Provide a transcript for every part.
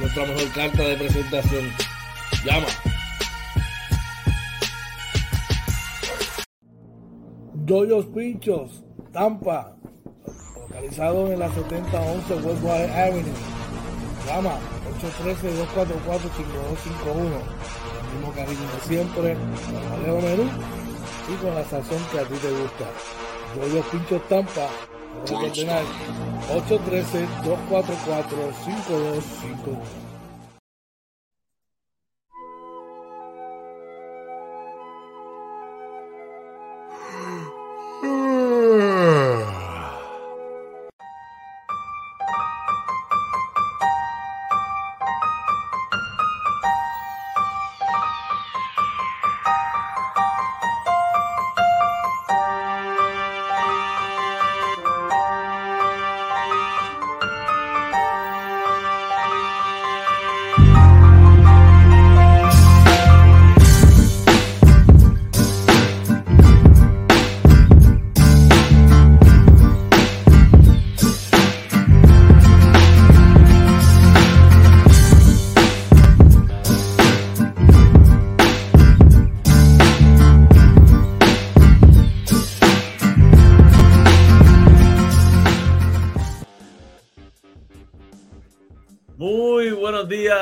nuestra mejor carta de presentación. Llama Doyos Pinchos, Tampa, localizado en la 7011 Westwater Avenue. Llama 813-244-5251. El mismo cariño de siempre, con Alejo Menú y con la sazón que a ti te gusta. Doyos Pinchos Tampa, 813-244-5251.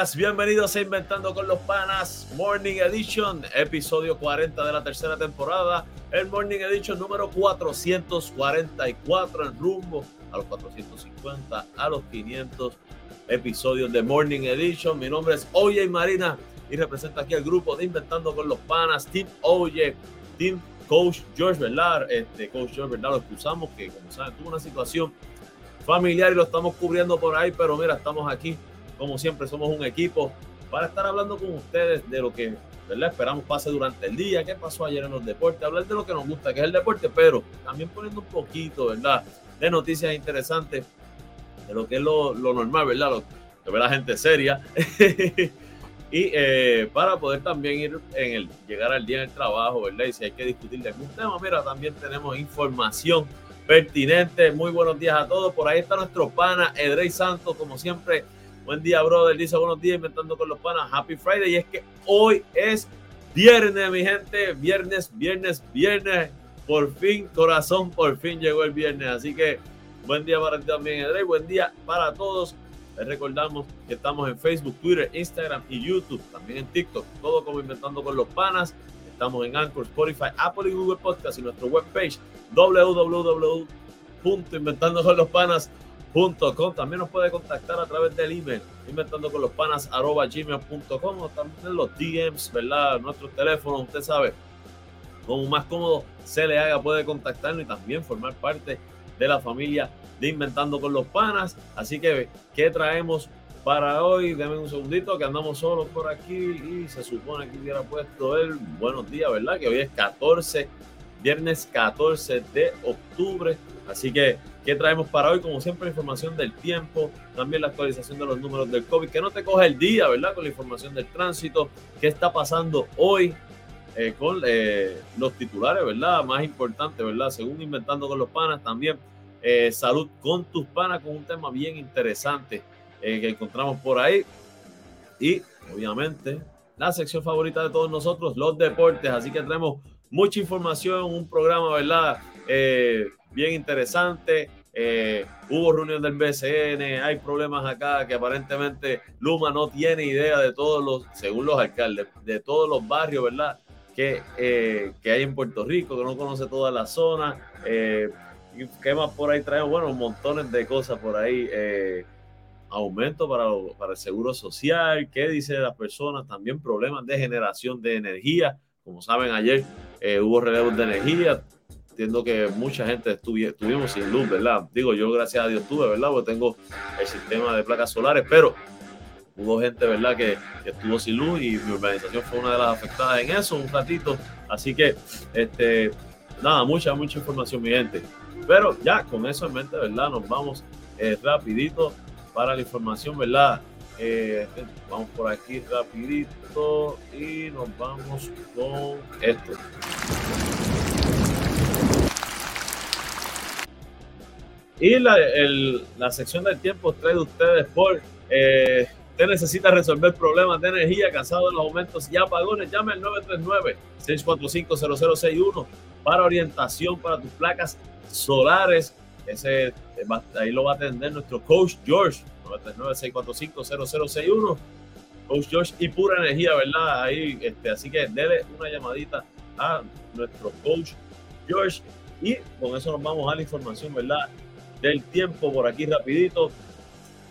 Días, bienvenidos a Inventando con los Panas, Morning Edition, episodio 40 de la tercera temporada, el Morning Edition número 444 en rumbo a los 450, a los 500 episodios de Morning Edition. Mi nombre es Oye Marina y represento aquí al grupo de Inventando con los Panas, Team Oye, Team Coach George Bernard. Este Coach George Bernard lo excusamos que, como saben, tuvo una situación familiar y lo estamos cubriendo por ahí, pero mira, estamos aquí, como siempre, somos un equipo para estar hablando con ustedes de lo que ¿verdad? esperamos pase durante el día, qué pasó ayer en los deportes, hablar de lo que nos gusta, que es el deporte, pero también poniendo un poquito, ¿verdad? De noticias interesantes, de lo que es lo, lo normal, ¿verdad? Lo que ve la gente seria. y eh, para poder también ir en el llegar al día en el trabajo, ¿verdad? Y si hay que discutir de algún tema, mira, también tenemos información pertinente. Muy buenos días a todos. Por ahí está nuestro pana Edrey Santos, como siempre. Buen día, brother. Dice buenos días, inventando con los panas. Happy Friday. Y es que hoy es viernes, mi gente. Viernes, viernes, viernes. Por fin, corazón, por fin llegó el viernes. Así que buen día para ti también, Edrey. Buen día para todos. Les recordamos que estamos en Facebook, Twitter, Instagram y YouTube. También en TikTok. Todo como inventando con los panas. Estamos en Anchor, Spotify, Apple y Google Podcast y nuestro webpage www.inventandoconlospanas.com. También nos puede contactar a través del email inventandoconlospanas.gmail.com o también los DMs, ¿verdad? Nuestros teléfonos, usted sabe, como más cómodo se le haga, puede contactarnos y también formar parte de la familia de Inventando con los Panas. Así que, ¿qué traemos para hoy. Denme un segundito que andamos solos por aquí y se supone que hubiera puesto el buenos días, ¿verdad? Que hoy es 14, viernes 14 de octubre. Así que, ¿Qué traemos para hoy? Como siempre, información del tiempo, también la actualización de los números del COVID, que no te coge el día, ¿verdad? Con la información del tránsito, qué está pasando hoy eh, con eh, los titulares, ¿verdad? Más importante, ¿verdad? Según Inventando con los Panas, también eh, salud con tus panas, con un tema bien interesante que encontramos por ahí. Y obviamente la sección favorita de todos nosotros, los deportes. Así que tenemos mucha información, un programa, ¿verdad? bien interesante. Hubo reunión del BCN, hay problemas acá que aparentemente Luma no tiene idea de todos los, según los alcaldes, de todos los barrios, ¿verdad? que, eh, que hay en Puerto Rico, que no conoce toda la zona. Eh, ¿Qué más por ahí traemos? Bueno, montones de cosas por ahí. Eh, aumento para, el seguro social, qué dice las personas, también problemas de generación de energía. Como saben, ayer eh, hubo relevos de energía. Entiendo que mucha gente estuvimos sin luz, ¿verdad? Digo, yo gracias a Dios tuve, ¿verdad? Porque tengo el sistema de placas solares, pero hubo gente, ¿verdad?, que, estuvo sin luz y mi organización fue una de las afectadas en eso un ratito. Así que, este, nada, mucha, mucha información, mi gente. Pero ya con eso en mente, ¿verdad? Nos vamos eh, rapidito para la información, ¿verdad? Eh, vamos por aquí rapidito y nos vamos con esto. Y la, la sección del tiempo trae de ustedes por eh, Usted necesita resolver problemas de energía, cansado de los aumentos y apagones. Llame al 939-645-0061 para orientación para tus placas solares. Ese, ahí lo va a atender nuestro coach George. 939-645-0061. Coach George y pura energía, ¿verdad? Ahí, este, así que dele una llamadita a nuestro coach George. Y con eso nos vamos a la información, ¿verdad? Del tiempo por aquí rapidito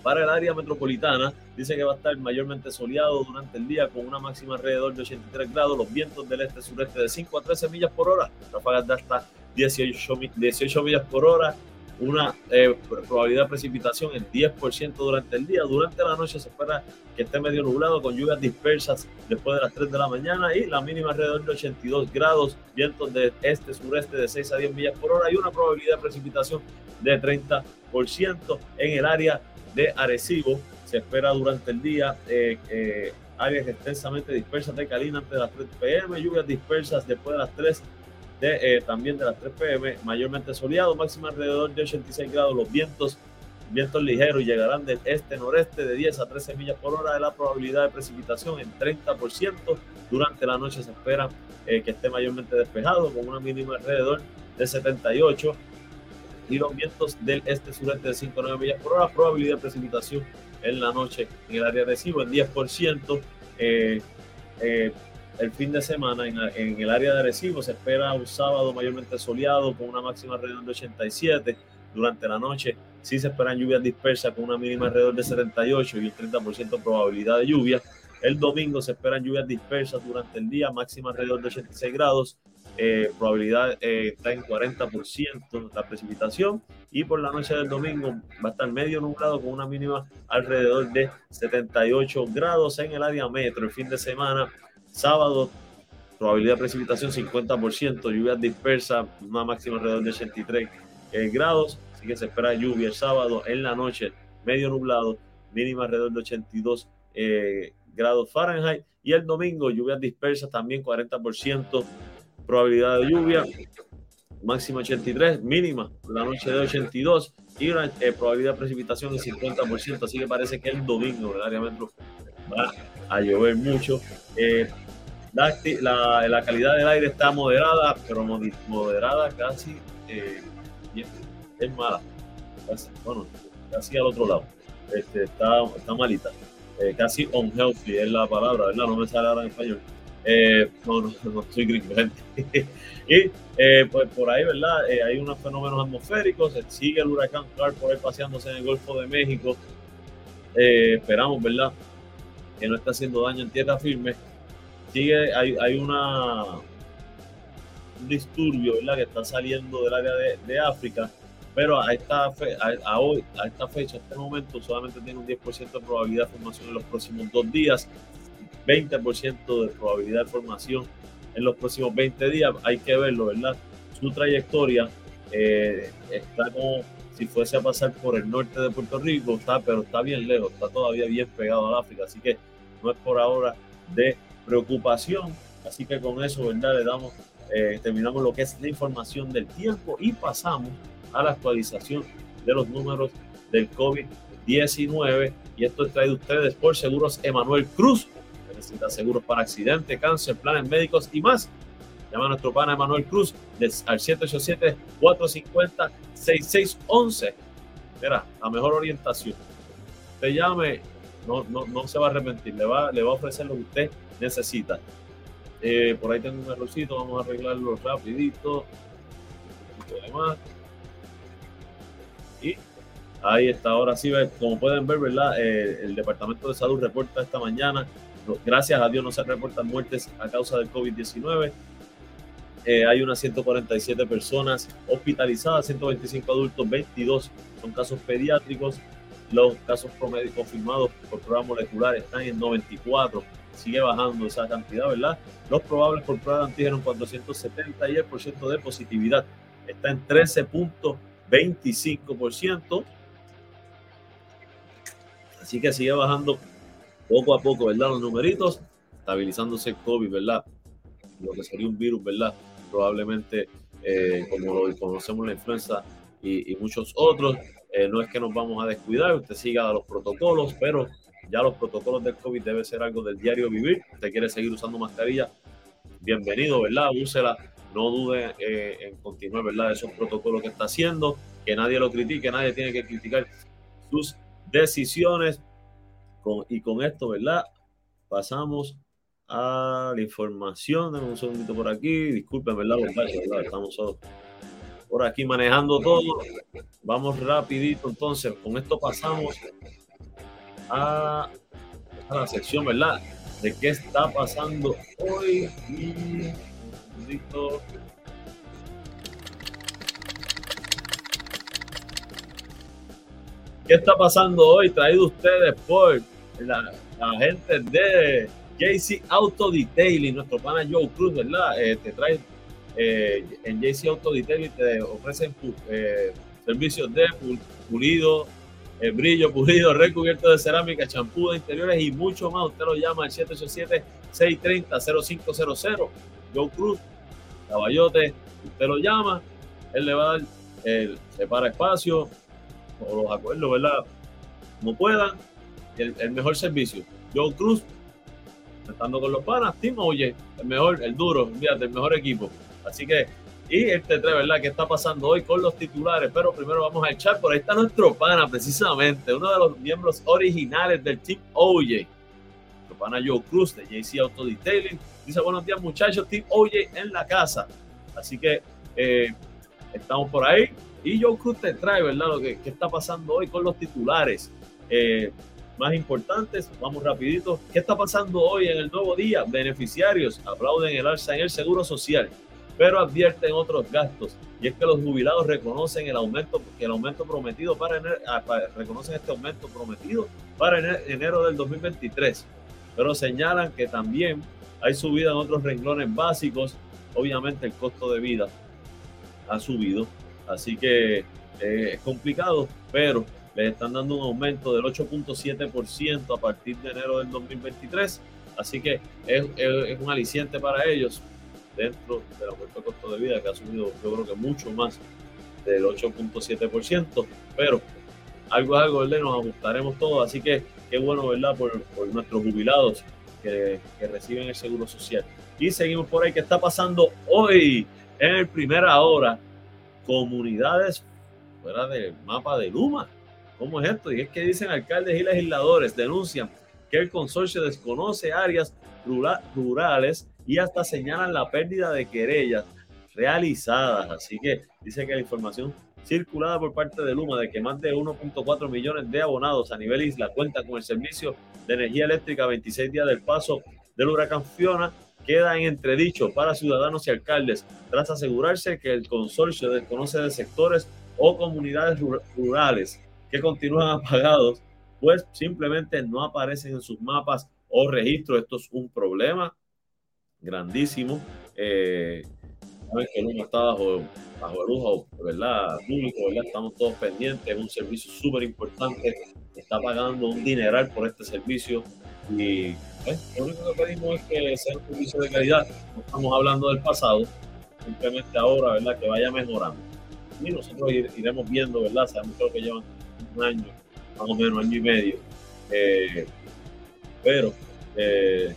para el área metropolitana. Dice que va a estar mayormente soleado durante el día con una máxima alrededor de 83 grados. Los vientos del este-sureste de 5 a 13 millas por hora. Ráfagas de hasta 18, 18 millas por hora. Una eh, probabilidad de precipitación en 10% durante el día. Durante la noche se espera que esté medio nublado con lluvias dispersas después de las 3 de la mañana y la mínima alrededor de 82 grados. Vientos del este-sureste de 6 a 10 millas por hora y una probabilidad de precipitación de 30% en el área de Arecibo. Se espera durante el día eh, eh, áreas extensamente dispersas de Calina antes de las 3 pm, lluvias dispersas después de las 3 de, eh, también de las 3 pm, mayormente soleado, máxima alrededor de 86 grados, los vientos, vientos ligeros llegarán del este-noreste de 10 a 13 millas por hora de la probabilidad de precipitación en 30%. Durante la noche se espera que esté mayormente despejado con una mínima alrededor de 78 y los vientos del este-sureste de 5 a 9 millas por hora. Probabilidad de precipitación en la noche en el área de Recibo en 10%. Eh, eh, el fin de semana en, en, el área de Arecibo se espera un sábado mayormente soleado con una máxima alrededor de 87. Durante la noche sí se esperan lluvias dispersas con una mínima alrededor de 78 y un 30% probabilidad de lluvia. El domingo se esperan lluvias dispersas durante el día, máxima alrededor de 86 grados eh, probabilidad eh, está en 40% la precipitación y por la noche del domingo va a estar medio nublado con una mínima alrededor de 78 grados en el área metro. El fin de semana, sábado, probabilidad de precipitación 50%, lluvias dispersas, una máxima alrededor de 83 eh, grados, así que se espera lluvia el sábado en la noche, medio nublado, mínima alrededor de 82 grados Fahrenheit y el domingo lluvias dispersas también 40% probabilidad de lluvia, máxima 83, mínima la noche de 82 y una eh, probabilidad de precipitación de 50%, así que parece que el domingo el área metro va a llover mucho. Eh, la, la, calidad del aire está moderada, pero moderada casi eh, es mala. bueno, casi al otro lado. Este, está, está malita. casi unhealthy es la palabra, ¿verdad? No me sale ahora en español. Eh, no, no, no, soy gringo, y eh, pues por ahí, ¿verdad? Eh, hay unos fenómenos atmosféricos, sigue el huracán Clark por ahí paseándose en el Golfo de México. esperamos, ¿verdad? Que no está haciendo daño en tierra firme. Sigue, hay, hay una un disturbio, ¿verdad? Que está saliendo del área de, África pero a esta, a, hoy, a esta fecha, a este momento, solamente tiene un 10% de probabilidad de formación en los próximos dos días. 20% de probabilidad de formación en los próximos 20 días. Hay que verlo, ¿verdad? Su trayectoria eh, está como si fuese a pasar por el norte de Puerto Rico, está, pero está bien lejos, está todavía bien pegado al África, así que no es por ahora de preocupación. Así que con eso, ¿verdad? Le damos, eh, terminamos lo que es la información del tiempo y pasamos a la actualización de los números del COVID-19. Y esto es traído ustedes por Seguros Emanuel Cruz. necesita seguros para accidente, cáncer, planes médicos y más. Llama a nuestro pana Emanuel Cruz al 787-450-6611. Mira, la mejor orientación. Te llame, no, no, no se va a arrepentir, le va, le va a ofrecer lo que usted necesita. Eh, por ahí tengo un errorcito, vamos a arreglarlo rapidito. Y ahí está, ahora sí, como pueden ver, ¿verdad? Eh, el Departamento de Salud reporta esta mañana, gracias a Dios no se reportan muertes a causa del COVID-19. Eh, hay unas 147 personas hospitalizadas, 125 adultos, 22 son casos pediátricos. Los casos promedio confirmados por prueba molecular están en 94 sigue bajando esa cantidad, ¿verdad? Los probables por prueba de antígeno 470 y el porcentaje de positividad está en 13.25%. Así que sigue bajando poco a poco, ¿verdad? Los numeritos, estabilizándose el COVID, ¿verdad? Lo que sería un virus, ¿verdad? Probablemente, eh, como lo conocemos la influenza y, y muchos otros, eh, no es que nos vamos a descuidar, usted siga los protocolos, pero ya los protocolos del COVID debe ser algo del diario vivir. Usted quiere seguir usando mascarilla, bienvenido, ¿verdad? Úsela. No dude eh, en continuar, ¿verdad? Esos protocolos que está haciendo, que nadie lo critique, nadie tiene que criticar sus decisiones. y con esto, ¿verdad? Pasamos a la información. Dame un segundito por aquí. Disculpen, ¿verdad? ¿verdad? Estamos por aquí manejando todo. Vamos rapidito. Entonces, con esto pasamos a, la sección, ¿verdad? De qué está pasando hoy. ¿Qué está pasando hoy? Traído ustedes por la, gente de JC Auto Detailing, nuestro pana Joe Cruz, ¿verdad? Eh, te trae eh, en JC Auto Detailing, te ofrecen eh, servicios de pulido, el brillo pulido, recubierto de cerámica, champú de interiores y mucho más. Usted lo llama al 787-630-0500. Joe Cruz, caballote, usted lo llama, él le va a dar el separa espacio o los acuerdos, ¿verdad? Como puedan, el, mejor servicio. Joe Cruz, estando con los panas, Tim Oye, el mejor, el duro, fíjate, el mejor equipo. Así que y este tres, ¿verdad? ¿Qué está pasando hoy con los titulares? Pero primero vamos al chat. Por ahí está nuestro pana, precisamente, uno de los miembros originales del Team OJ. Nuestro pana Joe Cruz de JC Auto Detailing. Dice, buenos días muchachos, Team OJ en la casa. Así que eh, estamos por ahí. Y Joe Cruz te trae, ¿verdad? Lo que, está pasando hoy con los titulares. Eh, más importantes, vamos rapidito. ¿Qué está pasando hoy en el nuevo día? Beneficiarios aplauden el alza en el Seguro Social pero advierten otros gastos. Y es que los jubilados reconocen el aumento, el aumento prometido para enero, ah, reconocen este aumento prometido para enero del 2023, pero señalan que también hay subida en otros renglones básicos. Obviamente el costo de vida ha subido, así que eh, es complicado, pero les están dando un aumento del 8.7% a partir de enero del 2023. Así que es, es un aliciente para ellos dentro del aumento de costo de vida que ha subido yo creo que mucho más del 8.7%, pero algo es algo, ¿verdad? Nos ajustaremos todo, así que qué bueno, ¿verdad? Por, por nuestros jubilados que, que, reciben el seguro social. Y seguimos por ahí, ¿qué está pasando hoy en el primera hora? Comunidades fuera del mapa de Luma. ¿Cómo es esto? Y es que dicen alcaldes y legisladores, denuncian que el consorcio desconoce áreas rurales y hasta señalan la pérdida de querellas realizadas. Así que dice que la información circulada por parte de Luma de que más de 1.4 millones de abonados a nivel isla cuentan con el servicio de energía eléctrica 26 días del paso del huracán Fiona queda en entredicho para ciudadanos y alcaldes tras asegurarse que el consorcio desconoce de sectores o comunidades rurales que continúan apagados, pues simplemente no aparecen en sus mapas o registros. Esto es un problema grandísimo. Eh, que Luma está bajo bajo el lujo, ¿verdad? Público, ¿verdad? Estamos todos pendientes, es un servicio súper importante, está pagando un dineral por este servicio y pues, lo único que pedimos es que sea un servicio de calidad, no estamos hablando del pasado, simplemente ahora, ¿verdad? Que vaya mejorando. Y nosotros iremos viendo, ¿verdad? Sabemos que llevan un año, más o menos año y medio, eh, pero eh,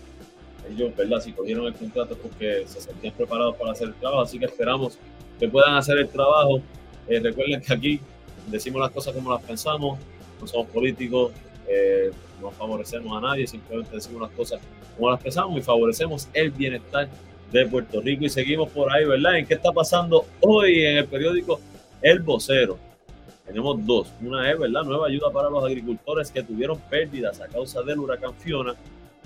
ellos, ¿verdad? Si cogieron el contrato porque se sentían preparados para hacer el trabajo, así que esperamos que puedan hacer el trabajo. Eh, recuerden que aquí decimos las cosas como las pensamos, no somos políticos, eh, no favorecemos a nadie, simplemente decimos las cosas como las pensamos y favorecemos el bienestar de Puerto Rico. Y seguimos por ahí, ¿verdad? ¿En qué está pasando hoy en el periódico El Vocero? Tenemos dos. Una es, ¿verdad? Nueva ayuda para los agricultores que tuvieron pérdidas a causa del huracán Fiona,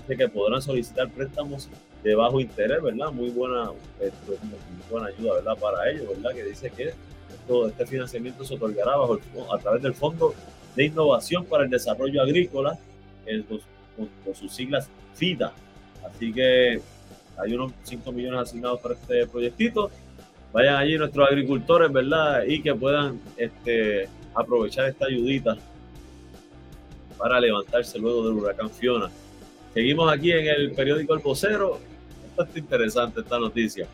de que podrán solicitar préstamos de bajo interés, ¿verdad? Muy buena, esto, muy buena ayuda, ¿verdad? Para ellos, ¿verdad? Que dice que todo este financiamiento se otorgará bajo a través del Fondo de Innovación para el Desarrollo Agrícola, con, sus siglas FIDA. Así que hay unos 5 millones asignados para este proyectito. Vayan allí nuestros agricultores, ¿verdad? Y que puedan este, aprovechar esta ayudita para levantarse luego del huracán Fiona. Seguimos aquí en el periódico El Vocero. Esto es interesante esta noticia.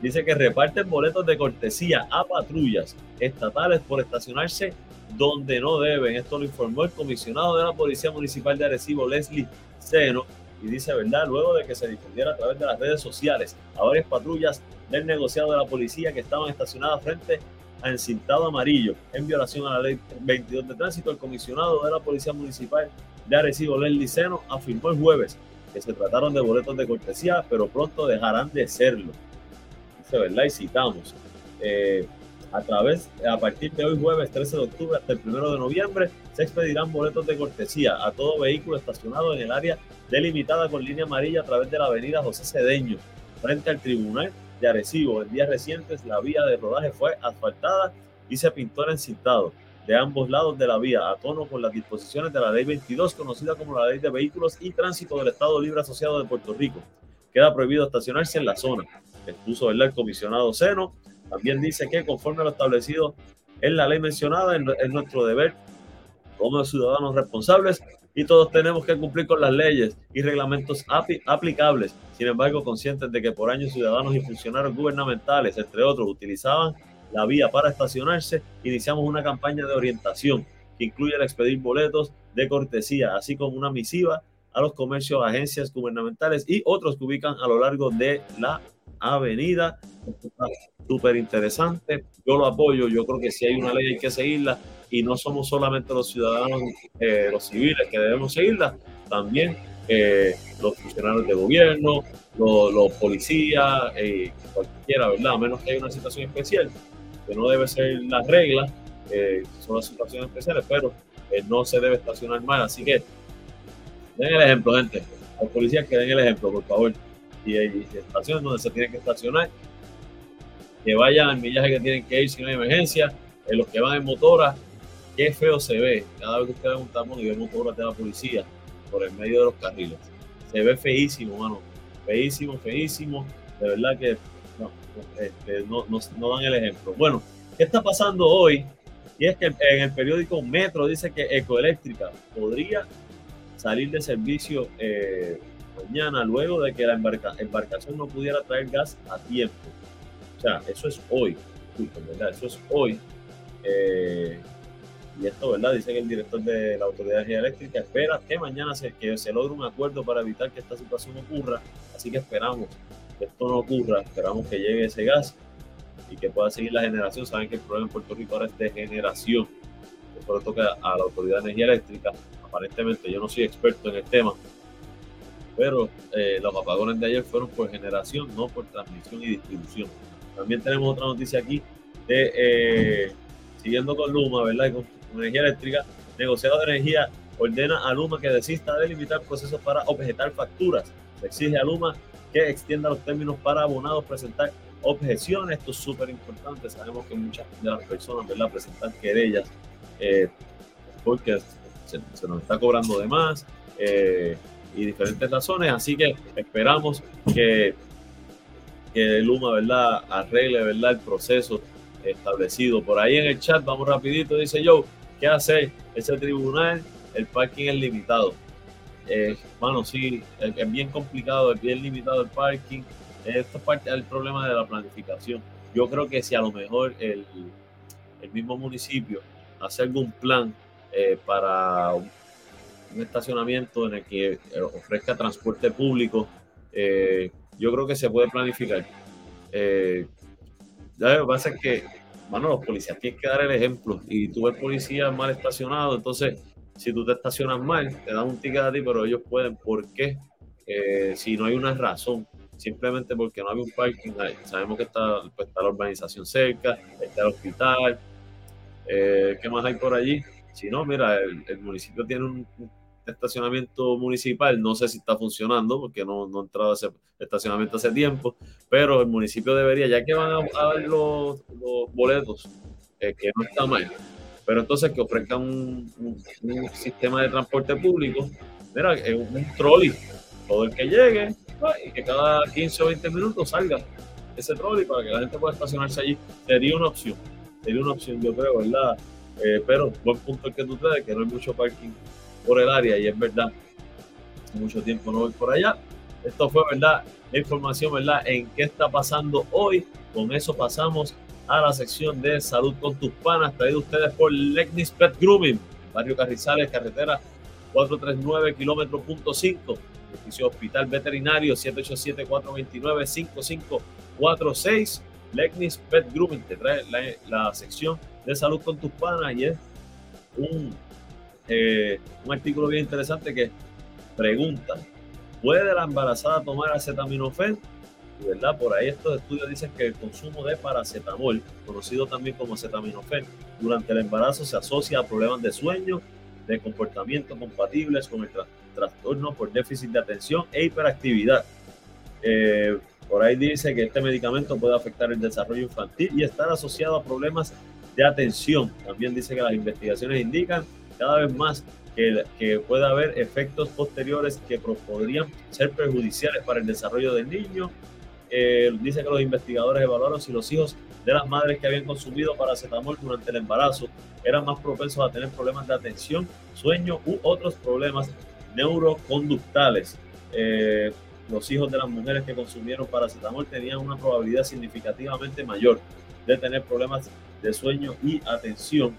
Dice que reparten boletos de cortesía a patrullas estatales por estacionarse donde no deben. Esto lo informó el comisionado de la Policía Municipal de Arecibo, Leslie Seno, y dice, ¿verdad? Luego de que se difundiera a través de las redes sociales a varias patrullas del negociado de la policía que estaban estacionadas frente a encintado amarillo en violación a la ley 22 de tránsito, el comisionado de la Policía Municipal de Arecibo, Leslie Seno, afirmó el jueves que se trataron de boletos de cortesía, pero pronto dejarán de serlo. Dice, ¿verdad? Y citamos. Eh, a través, a partir de hoy jueves 13 de octubre hasta el 1 de noviembre, se expedirán boletos de cortesía a todo vehículo estacionado en el área delimitada con línea amarilla a través de la avenida José Cedeño, frente al Tribunal de Arecibo. En días recientes, la vía de rodaje fue asfaltada y se pintó el encintado de ambos lados de la vía, a tono con las disposiciones de la Ley 22, conocida como la Ley de Vehículos y Tránsito del Estado Libre Asociado de Puerto Rico. Queda prohibido estacionarse en la zona. Expuso el comisionado Seno. También dice que conforme a lo establecido en la ley mencionada, es nuestro deber como ciudadanos responsables y todos tenemos que cumplir con las leyes y reglamentos aplicables. Sin embargo, conscientes de que por años ciudadanos y funcionarios gubernamentales, entre otros, utilizaban la vía para estacionarse, iniciamos una campaña de orientación que incluye el expedir boletos de cortesía, así como una misiva a los comercios, agencias gubernamentales y otros que ubican a lo largo de la avenida. Súper interesante. Yo lo apoyo. Yo creo que si hay una ley hay que seguirla y no somos solamente los ciudadanos, eh, los civiles que debemos seguirla, también eh, los funcionarios de gobierno, los, policías, eh, cualquiera, ¿verdad? A menos que haya una situación especial que no debe ser las reglas, eh, son las situaciones especiales, pero no se debe estacionar mal. Así que den el ejemplo, gente. Los policías que den el ejemplo, por favor. Y hay estaciones donde se tiene que estacionar, que vayan al millaje que tienen que ir si no hay emergencia. En los que van en motora, qué feo se ve. Cada vez que ustedes ven un tapón y ven motoras de la policía por el medio de los carriles. Se ve feísimo, mano. Feísimo, feísimo. De verdad que este, no, no, dan el ejemplo. Bueno, ¿qué está pasando hoy? Y es que en el periódico Metro dice que Ecoeléctrica podría salir de servicio eh, mañana luego de que la embarcación no pudiera traer gas a tiempo. O sea, eso es hoy. ¿verdad? Eso es hoy. Eh, y esto, ¿verdad? Dice que el director de la Autoridad de Energía Eléctrica espera que mañana se, que se logre un acuerdo para evitar que esta situación ocurra. Así que esperamos esto no ocurra, esperamos que llegue ese gas y que pueda seguir la generación. Saben que el problema en Puerto Rico ahora es de generación. Esto le toca a la Autoridad de Energía Eléctrica. Aparentemente yo no soy experto en el tema, pero eh, los apagones de ayer fueron por generación, no por transmisión y distribución. También tenemos otra noticia aquí de, eh, siguiendo con Luma, ¿verdad? Y con, energía eléctrica, negociado de energía ordena a Luma que desista de limitar procesos para objetar facturas. Exige a Luma que extienda los términos para abonados presentar objeciones. Esto es súper importante. Sabemos que muchas de las personas ¿verdad? presentan querellas eh, porque se, nos está cobrando de más eh, y diferentes razones. Así que esperamos que, que Luma ¿verdad? arregle ¿verdad? el proceso establecido. Por ahí en el chat, vamos rapidito, dice yo, ¿qué hace ese tribunal? El parking es limitado. Eh, bueno, sí, es, bien complicado, es bien limitado el parking. Esto es parte del problema de la planificación. Yo creo que si a lo mejor el, el mismo municipio hace algún plan eh, para un, estacionamiento en el que eh, ofrezca transporte público, eh, yo creo que se puede planificar. lo que pasa es que, bueno, los policías tienen que dar el ejemplo. Y tú ves policías mal estacionados, entonces si tú te estacionas mal, te dan un ticket a ti, pero ellos pueden, ¿por qué? si no hay una razón, simplemente porque no hay un parking, sabemos que está, pues, está la urbanización cerca, está el hospital, eh, ¿Qué más hay por allí? Si no, mira, el, municipio tiene un, estacionamiento municipal, no sé si está funcionando porque no, no he entrado a ese estacionamiento hace tiempo, pero el municipio debería, ya que van a, dar los, boletos, eh, que no está mal, pero entonces que ofrezcan un, sistema de transporte público, mira, un trolley, todo el que llegue, pues, y que cada 15 o 20 minutos salga ese trolley para que la gente pueda estacionarse allí, sería una opción sería una opción, yo creo, ¿verdad? Eh, pero buen punto el que tú traes, que no hay mucho parking por el área y es verdad, mucho tiempo no voy por allá. Esto fue, ¿verdad? La información, ¿verdad? En qué está pasando hoy. Con eso pasamos a la sección de salud con tus panas, traído ustedes por Legnis Pet Grooming, Barrio Carrizales, carretera 439, kilómetro punto 5, edificio Hospital Veterinario 787-429-5546 Legnis Pet Grooming te trae la, sección de salud con tus panas y es un, eh, un artículo bien interesante que pregunta, ¿puede la embarazada tomar acetaminofén? Y verdad, por ahí estos estudios dicen que el consumo de paracetamol, conocido también como acetaminofén, durante el embarazo se asocia a problemas de sueño, de comportamiento compatibles con el trastorno por déficit de atención e hiperactividad. Eh, por ahí dice que este medicamento puede afectar el desarrollo infantil y estar asociado a problemas de atención. También dice que las investigaciones indican cada vez más que, que puede haber efectos posteriores que podrían ser perjudiciales para el desarrollo del niño. Eh, dice que los investigadores evaluaron si los hijos de las madres que habían consumido paracetamol durante el embarazo eran más propensos a tener problemas de atención, sueño u otros problemas neuroconductales. Eh, los hijos de las mujeres que consumieron paracetamol tenían una probabilidad significativamente mayor de tener problemas de sueño y atención.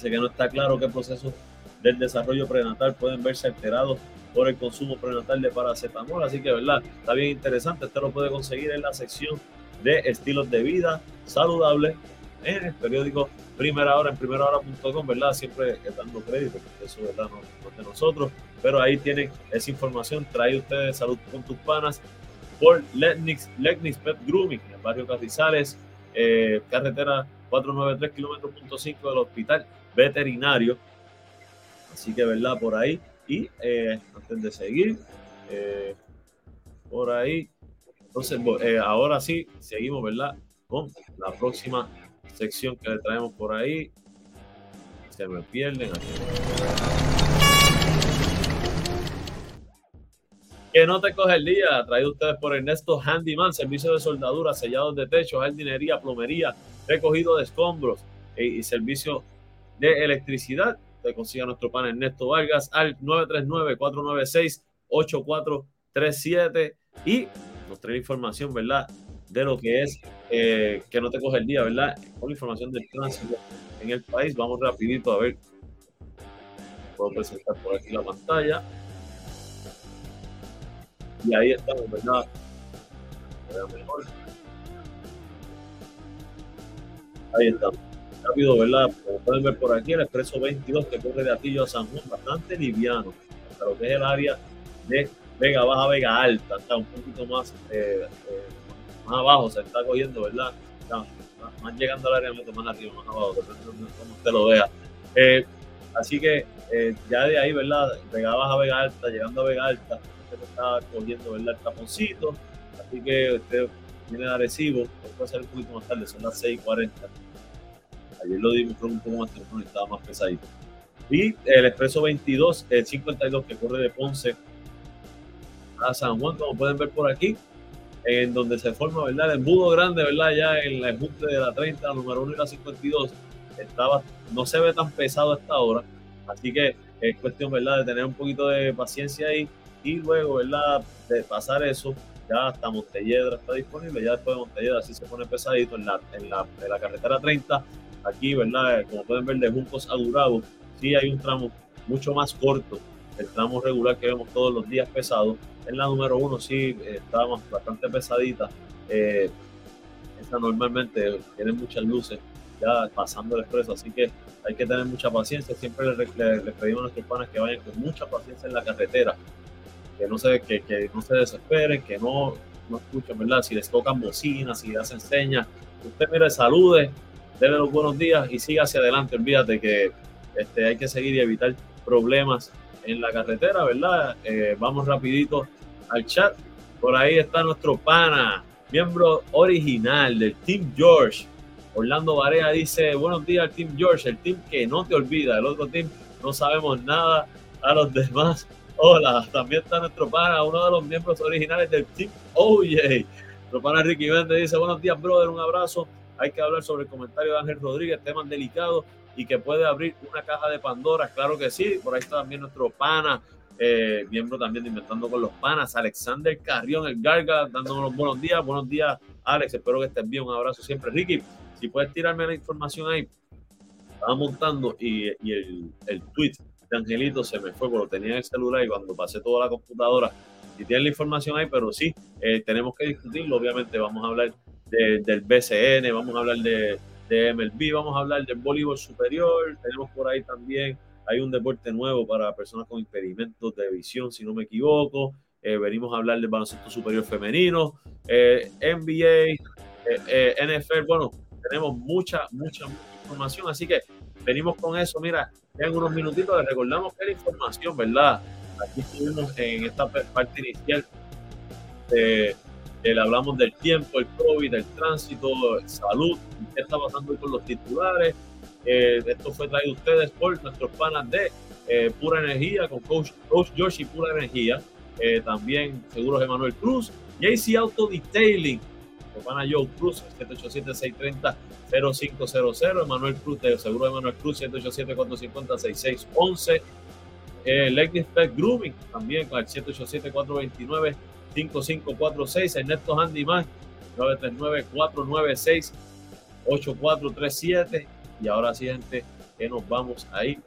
Dice que no está claro qué procesos del desarrollo prenatal pueden verse alterados por el consumo prenatal de paracetamol. Así que, ¿verdad? Está bien interesante. Usted lo puede conseguir en la sección de estilos de vida saludables en el periódico Primera Hora, en primerahora.com, ¿verdad? Siempre dando crédito, porque eso, ¿verdad? No, no es de nosotros pero ahí tienen esa información. Trae ustedes salud con tus panas por Letnix, Pet Grooming, en el barrio Carrizales, eh, carretera 493 kilómetros punto 5 del hospital veterinario. Así que, ¿verdad? Por ahí. Y eh, antes de seguir, eh, por ahí. Entonces, ahora sí, seguimos, ¿verdad? Con la próxima sección que le traemos por ahí. Se me pierden aquí. Que no te coge el día, traído ustedes por Ernesto Handyman, servicio de soldadura, sellados de techo, jardinería, plomería, recogido de escombros e, y, servicio de electricidad. Te consiga nuestro pan Ernesto Vargas al 939-496-8437 y nos trae información, ¿verdad? De lo que es eh, que no te coge el día, ¿verdad? Con información del tránsito en el país. Vamos rapidito a ver. Puedo presentar por aquí la pantalla. Y ahí estamos, ¿verdad? Ahí estamos. Rápido, ¿verdad? Como pueden ver por aquí, el expreso 22 que corre de Atillo a San Juan, bastante liviano, hasta lo que es el área de Vega Baja, Vega Alta, está un poquito más, eh, eh, más abajo, se está cogiendo, ¿verdad? más llegando al área más arriba, más abajo, depende de cómo usted lo vea. Eh, así que ya de ahí, ¿verdad? Vega Baja, Vega Alta, llegando a Vega Alta, usted está cogiendo el taponcito, así que usted viene de Arecibo, puede ser un poquito más tarde, son las 6.40. Ayer lo dimos un poco más temprano estaba más pesadito. Y el expreso 22, el 52 que corre de Ponce a San Juan, como pueden ver por aquí, en donde se forma, ¿verdad? El embudo grande, ¿verdad? Ya en la embuste de la 30, la número 1 y la 52, estaba, no se ve tan pesado hasta ahora, así que es cuestión, ¿verdad? De tener un poquito de paciencia ahí y luego, ¿verdad? De pasar eso, ya hasta Montelledra está disponible, ya después de Montelledra sí se pone pesadito en la, en la, en la carretera 30, aquí, ¿verdad? Como pueden ver, de Juncos a Durabo, sí hay un tramo mucho más corto, el tramo regular que vemos todos los días pesado. En la número uno sí está bastante pesadita. Eh, esta normalmente tiene muchas luces ya pasando el expreso, así que hay que tener mucha paciencia. Siempre les, pedimos a nuestros panes que vayan con mucha paciencia en la carretera, que no se, que, que no se desesperen, que no, no escuchen, ¿verdad? Si les tocan bocinas, si les hacen señas, usted mire, salude, déle los buenos días y siga hacia adelante. Olvídate que este, hay que seguir y evitar problemas en la carretera, ¿verdad? Eh, vamos rapidito al chat. Por ahí está nuestro pana, miembro original del Team George. Orlando Varea dice, buenos días al Team George, el team que no te olvida, el otro team no sabemos nada a los demás. Hola, también está nuestro pana, uno de los miembros originales del Team OJ. Nuestro pana Ricky Vende dice, buenos días, brother, un abrazo. Hay que hablar sobre el comentario de Ángel Rodríguez, temas delicados y que puede abrir una caja de Pandora. Claro que sí, por ahí está también nuestro pana, eh, miembro también de Inventando con los Panas, Alexander Carrión, el Garga, dándonos los buenos días. Buenos días, Alex, espero que estés bien. Un abrazo siempre. Ricky, si puedes tirarme la información ahí. Estaba montando y, el, el, tweet de Angelito se me fue, porque tenía el celular y cuando pasé toda la computadora, y tiene la información ahí, pero sí, eh, tenemos que discutirlo. Obviamente, vamos a hablar del BCN, vamos a hablar de de MLB, vamos a hablar del voleibol superior, tenemos por ahí también, hay un deporte nuevo para personas con impedimentos de visión, si no me equivoco, eh, venimos a hablar del baloncesto superior femenino, eh, NBA, eh, NFL, bueno, tenemos mucha, mucha, mucha información, así que venimos con eso, mira, en unos minutitos les recordamos que la información, ¿verdad? Aquí estuvimos en esta parte inicial de le hablamos del tiempo, el COVID, el tránsito, salud, qué está pasando con los titulares. Eh, esto fue traído a ustedes por nuestros panas de eh, Pura Energía, con Coach, Coach Josh y Pura Energía. Eh, también Seguros Emanuel Cruz, JC Auto Detailing, pana Joe Cruz, 787-630-0500. Emanuel Cruz, de Seguro Emanuel Cruz, 787-450-6611. Eh, Lightning Spec Grooming, también con el 787-429. 5546, Ernesto Handyman, 939-496-8437. Y ahora sí, gente, que nos vamos a ir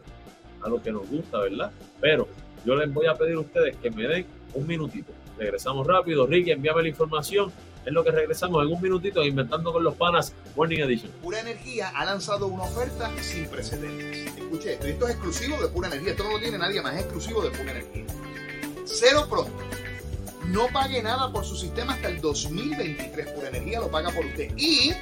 a lo que nos gusta, ¿verdad? Pero yo les voy a pedir a ustedes que me den un minutito. Regresamos rápido. Ricky, envíame la información. Es lo que regresamos en un minutito inventando con los panas Morning Edition. Pura Energía ha lanzado una oferta sin precedentes. Escuche esto, esto es exclusivo de Pura Energía. Esto no lo tiene nadie más, es exclusivo de Pura Energía. Cero pronto no pague nada por su sistema hasta el 2023. Pura Energía lo paga por usted. Y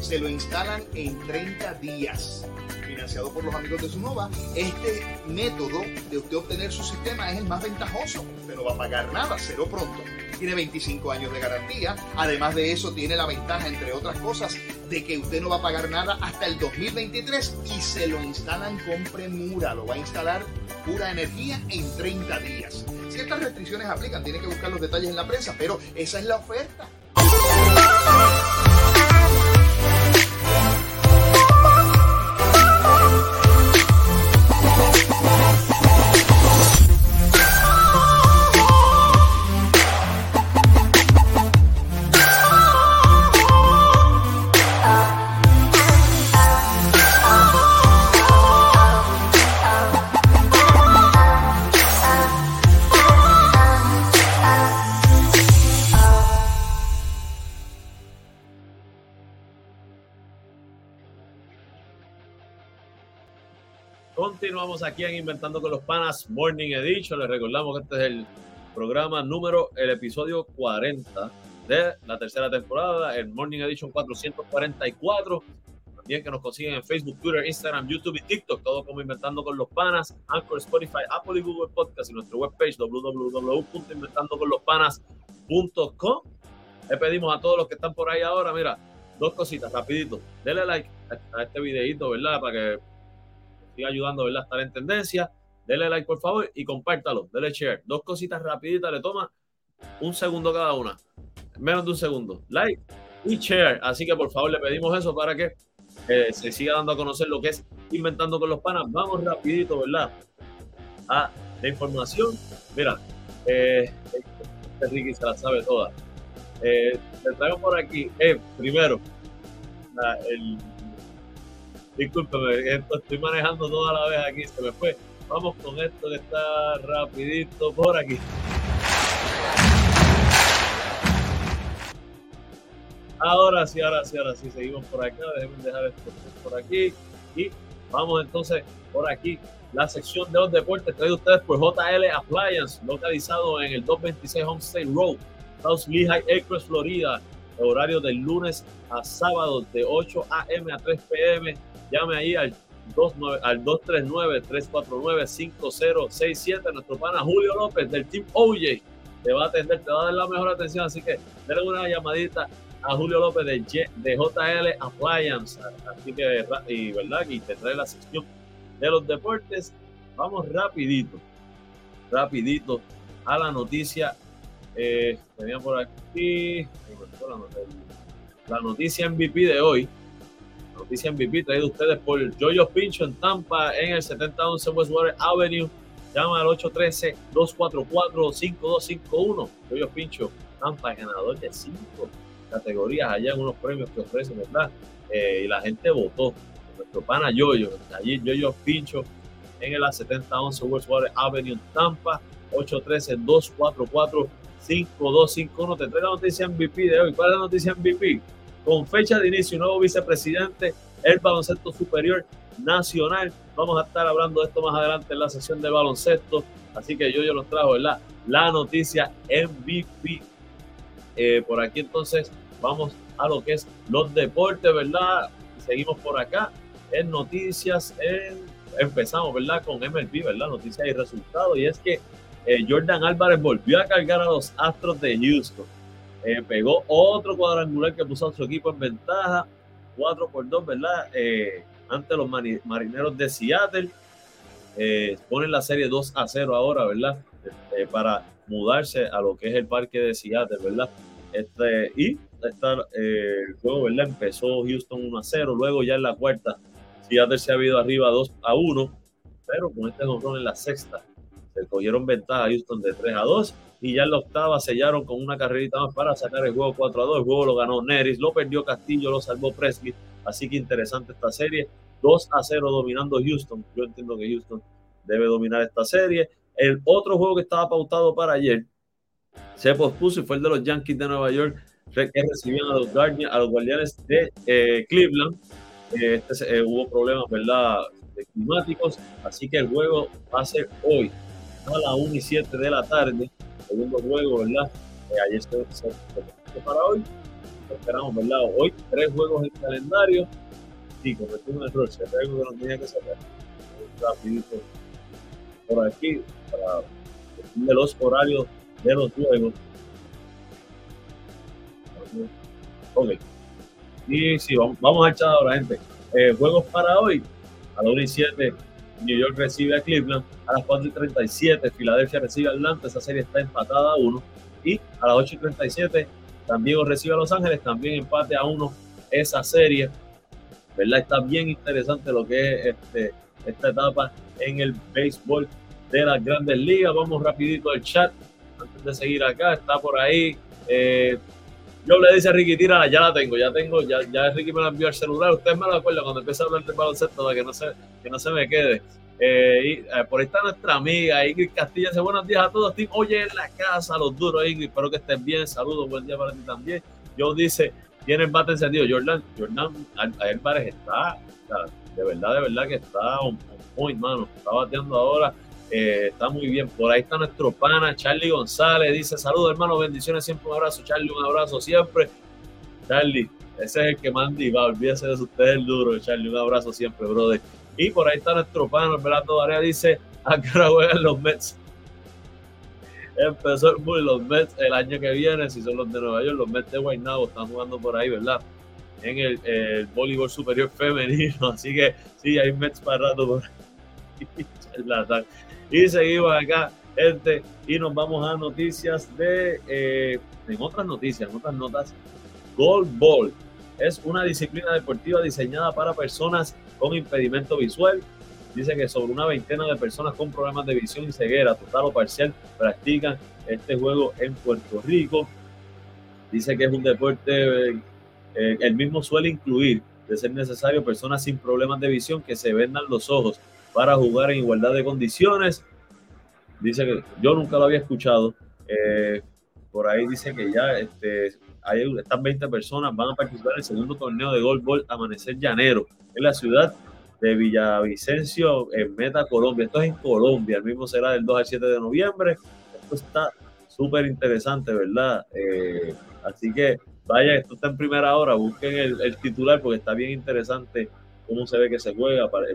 se lo instalan en 30 días. Financiado por los amigos de Sunova, este método de usted obtener su sistema es el más ventajoso. Usted no va a pagar nada, cero pronto. Tiene 25 años de garantía. Además de eso, tiene la ventaja, entre otras cosas, de que usted no va a pagar nada hasta el 2023 y se lo instalan con premura. Lo va a instalar pura energía en 30 días. Ciertas restricciones aplican, tiene que buscar los detalles en la prensa, pero esa es la oferta. Continuamos aquí en Inventando con los Panas Morning Edition. Les recordamos que este es el programa número, el episodio 40 de la tercera temporada, el Morning Edition 444. También que nos consiguen en Facebook, Twitter, Instagram, YouTube y TikTok, todo como Inventando con los Panas, Anchor, Spotify, Apple y Google Podcast y nuestro webpage www.inventandoconlospanas.com. Le pedimos a todos los que están por ahí ahora, mira, dos cositas, rapidito. Denle like a este videito, ¿verdad? Para que siga ayudando ¿verdad? a estar en tendencia. Dele like, por favor, y compártalo. Dele share. Dos cositas rapiditas le toma un segundo cada una. Menos de un segundo. Like y share. Así que por favor le pedimos eso para que eh, se siga dando a conocer lo que es Inventando con los Panas. Vamos rapidito, ¿verdad? A la información. Mira, eh, este Ricky se la sabe toda. Eh, traigo por aquí, eh, primero, el, discúlpeme, estoy manejando toda la vez aquí, se me fue. Vamos con esto que está rapidito por aquí. Ahora sí, ahora sí, ahora sí, seguimos por acá, déjenme dejar esto por aquí y vamos entonces por aquí la sección de los deportes traído ustedes por JL Appliance, localizado en el 226 Homestead Road, South Lehigh Acres, Florida. Horario del lunes a sábado de 8 a.m. a 3 p.m. Llame ahí al, 239-349-5067. Nuestro pana Julio López del Team OJ te va a atender, te va a dar la mejor atención. Así que denle una llamadita a Julio López de, de JL Appliance. Así que, y verdad, y te trae la sección de los deportes. Vamos rapidito, rapidito a la noticia. Eh, tenía por aquí la noticia MVP de hoy. Noticia MVP traída ustedes por Jojo Pincho en Tampa en el 7011 Westwater Avenue. Llama al 813-244-5251. Jojo Pincho, Tampa, ganador de cinco categorías allá en unos premios que ofrecen, ¿verdad? Eh, y la gente votó nuestro pana Yoyo, allí Yoyo Pincho en el A7011 Westwater Avenue en Tampa, 813-244-5251. Te trae la noticia MVP de hoy. ¿Cuál es la noticia MVP? Con fecha de inicio, nuevo vicepresidente el baloncesto superior nacional. Vamos a estar hablando de esto más adelante en la sesión de baloncesto. Así que yo, yo los trajo, ¿verdad? La noticia MVP. Eh, por aquí entonces vamos a lo que es los deportes, ¿verdad? Seguimos por acá en noticias, empezamos, ¿verdad? Con MLB, ¿verdad? Noticias y resultados. Y es que eh, Jordan Álvarez volvió a cargar a los Astros de Houston. Eh, pegó otro cuadrangular que puso a su equipo en ventaja, 4 por 2, ¿verdad? Eh, ante los marineros de Seattle. ponen la serie 2 a 0 ahora, ¿verdad? para mudarse a lo que es el parque de Seattle, ¿verdad? Este, y el juego, ¿verdad? Empezó Houston 1 a 0, luego ya en la cuarta Seattle se ha habido arriba 2 a 1, pero con este jonrón en la sexta se cogieron ventaja a Houston de 3 a 2 y ya en la octava sellaron con una carrerita más para sacar el juego 4 a 2. El juego lo ganó Neris, lo perdió Castillo, lo salvó Presley. Así que interesante esta serie. 2 a 0 dominando Houston. Yo entiendo que Houston debe dominar esta serie. El otro juego que estaba pautado para ayer se pospuso y fue el de los Yankees de Nueva York que recibían a los, Guardians, a los Guardianes de eh, Cleveland. Eh, este, eh, hubo problemas, ¿verdad? climáticos, así que el juego va a ser hoy a las 1 y 7 de la tarde, segundo juego, ¿verdad? Eh, ayer se, se, para hoy, esperamos, ¿verdad? Hoy tres juegos en calendario, sí, cometí un error, se algo que no tenía que sacar, rapidito por aquí, para de los horarios de los juegos. Ok. Y sí, vamos, vamos a echar ahora, gente. Eh, juegos para hoy. A las 1 y 7, New York recibe a Cleveland. A las 4 y 37, Filadelfia recibe a Atlanta. Esa serie está empatada a 1. Y a las 8 y 37, también recibe a Los Ángeles. También empate a 1 esa serie. ¿Verdad? Está bien interesante lo que es este, esta etapa en el béisbol de las grandes ligas. Vamos rapidito al chat antes de seguir acá. Está por ahí. Eh, yo le dice a Ricky, tira, ya la tengo, ya tengo, ya, ya Ricky me la envió al celular. Ustedes me lo acuerdan cuando empieza a hablar del baloncesto para que no se, que no se me quede. Eh, y, eh, por ahí está nuestra amiga Ingrid Castilla. Dice buenos días a todos. Team, oye, en la casa, los duros, Ingrid. Espero que estén bien. Saludos, buen día para ti también. Yo dice, tienen bate encendido. Jordan, Jordan Álvarez está, de verdad, de verdad que está un point, mano. Está bateando ahora eh, está muy bien. Por ahí está nuestro pana Charlie González. Dice: Saludos, hermano. Bendiciones. Siempre un abrazo, Charlie. Un abrazo siempre. Charlie, ese es el que manda y va. Olvídese de usted, el duro, Charlie. Un abrazo siempre, brother. Y por ahí está nuestro pana, Alberto Varea. Dice: ¿A qué hora juegan los Mets? Empezó el los Mets el año que viene, si son los de Nueva York, los Mets de Guaynabo están jugando por ahí, ¿verdad? En el, el voleibol superior femenino. Así que sí, hay Mets para rato por ahí. Y seguimos acá Gente, y nos vamos a noticias de, eh, en otras noticias, en otras notas, Gold Ball es una disciplina deportiva diseñada para personas con impedimento visual. Dice que sobre una veintena de personas con problemas de visión y ceguera total o parcial practican este juego en Puerto Rico. Dice que es un deporte, eh, el mismo suele incluir, de ser necesario, personas sin problemas de visión que se vendan los ojos para jugar en igualdad de condiciones. Dice que yo nunca lo había escuchado. Eh, por ahí dice que ya este, hay, estas 20 personas van a participar en el segundo torneo de golf Amanecer Llanero en la ciudad de Villavicencio, en Meta, Colombia. Esto es en Colombia, el mismo será del 2 al 7 de noviembre. Esto está súper interesante, ¿verdad? Eh, así que vaya, esto está en primera hora, busquen el, titular porque está bien interesante cómo se ve que se juega para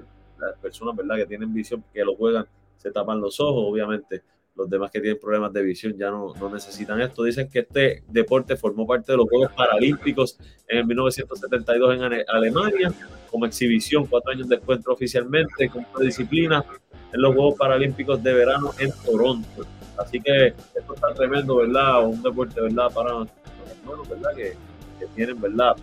las personas, ¿verdad? Que tienen visión, que lo juegan, se tapan los ojos, obviamente los demás que tienen problemas de visión ya no, no, necesitan esto. Dicen que este deporte formó parte de los Juegos Paralímpicos en 1972 en Alemania, como exhibición, cuatro años después entró oficialmente como disciplina en los Juegos Paralímpicos de verano en Toronto. Así que esto está tremendo, ¿verdad? Un deporte, ¿verdad? Para hermanos, ¿verdad? Que, que tienen, ¿verdad?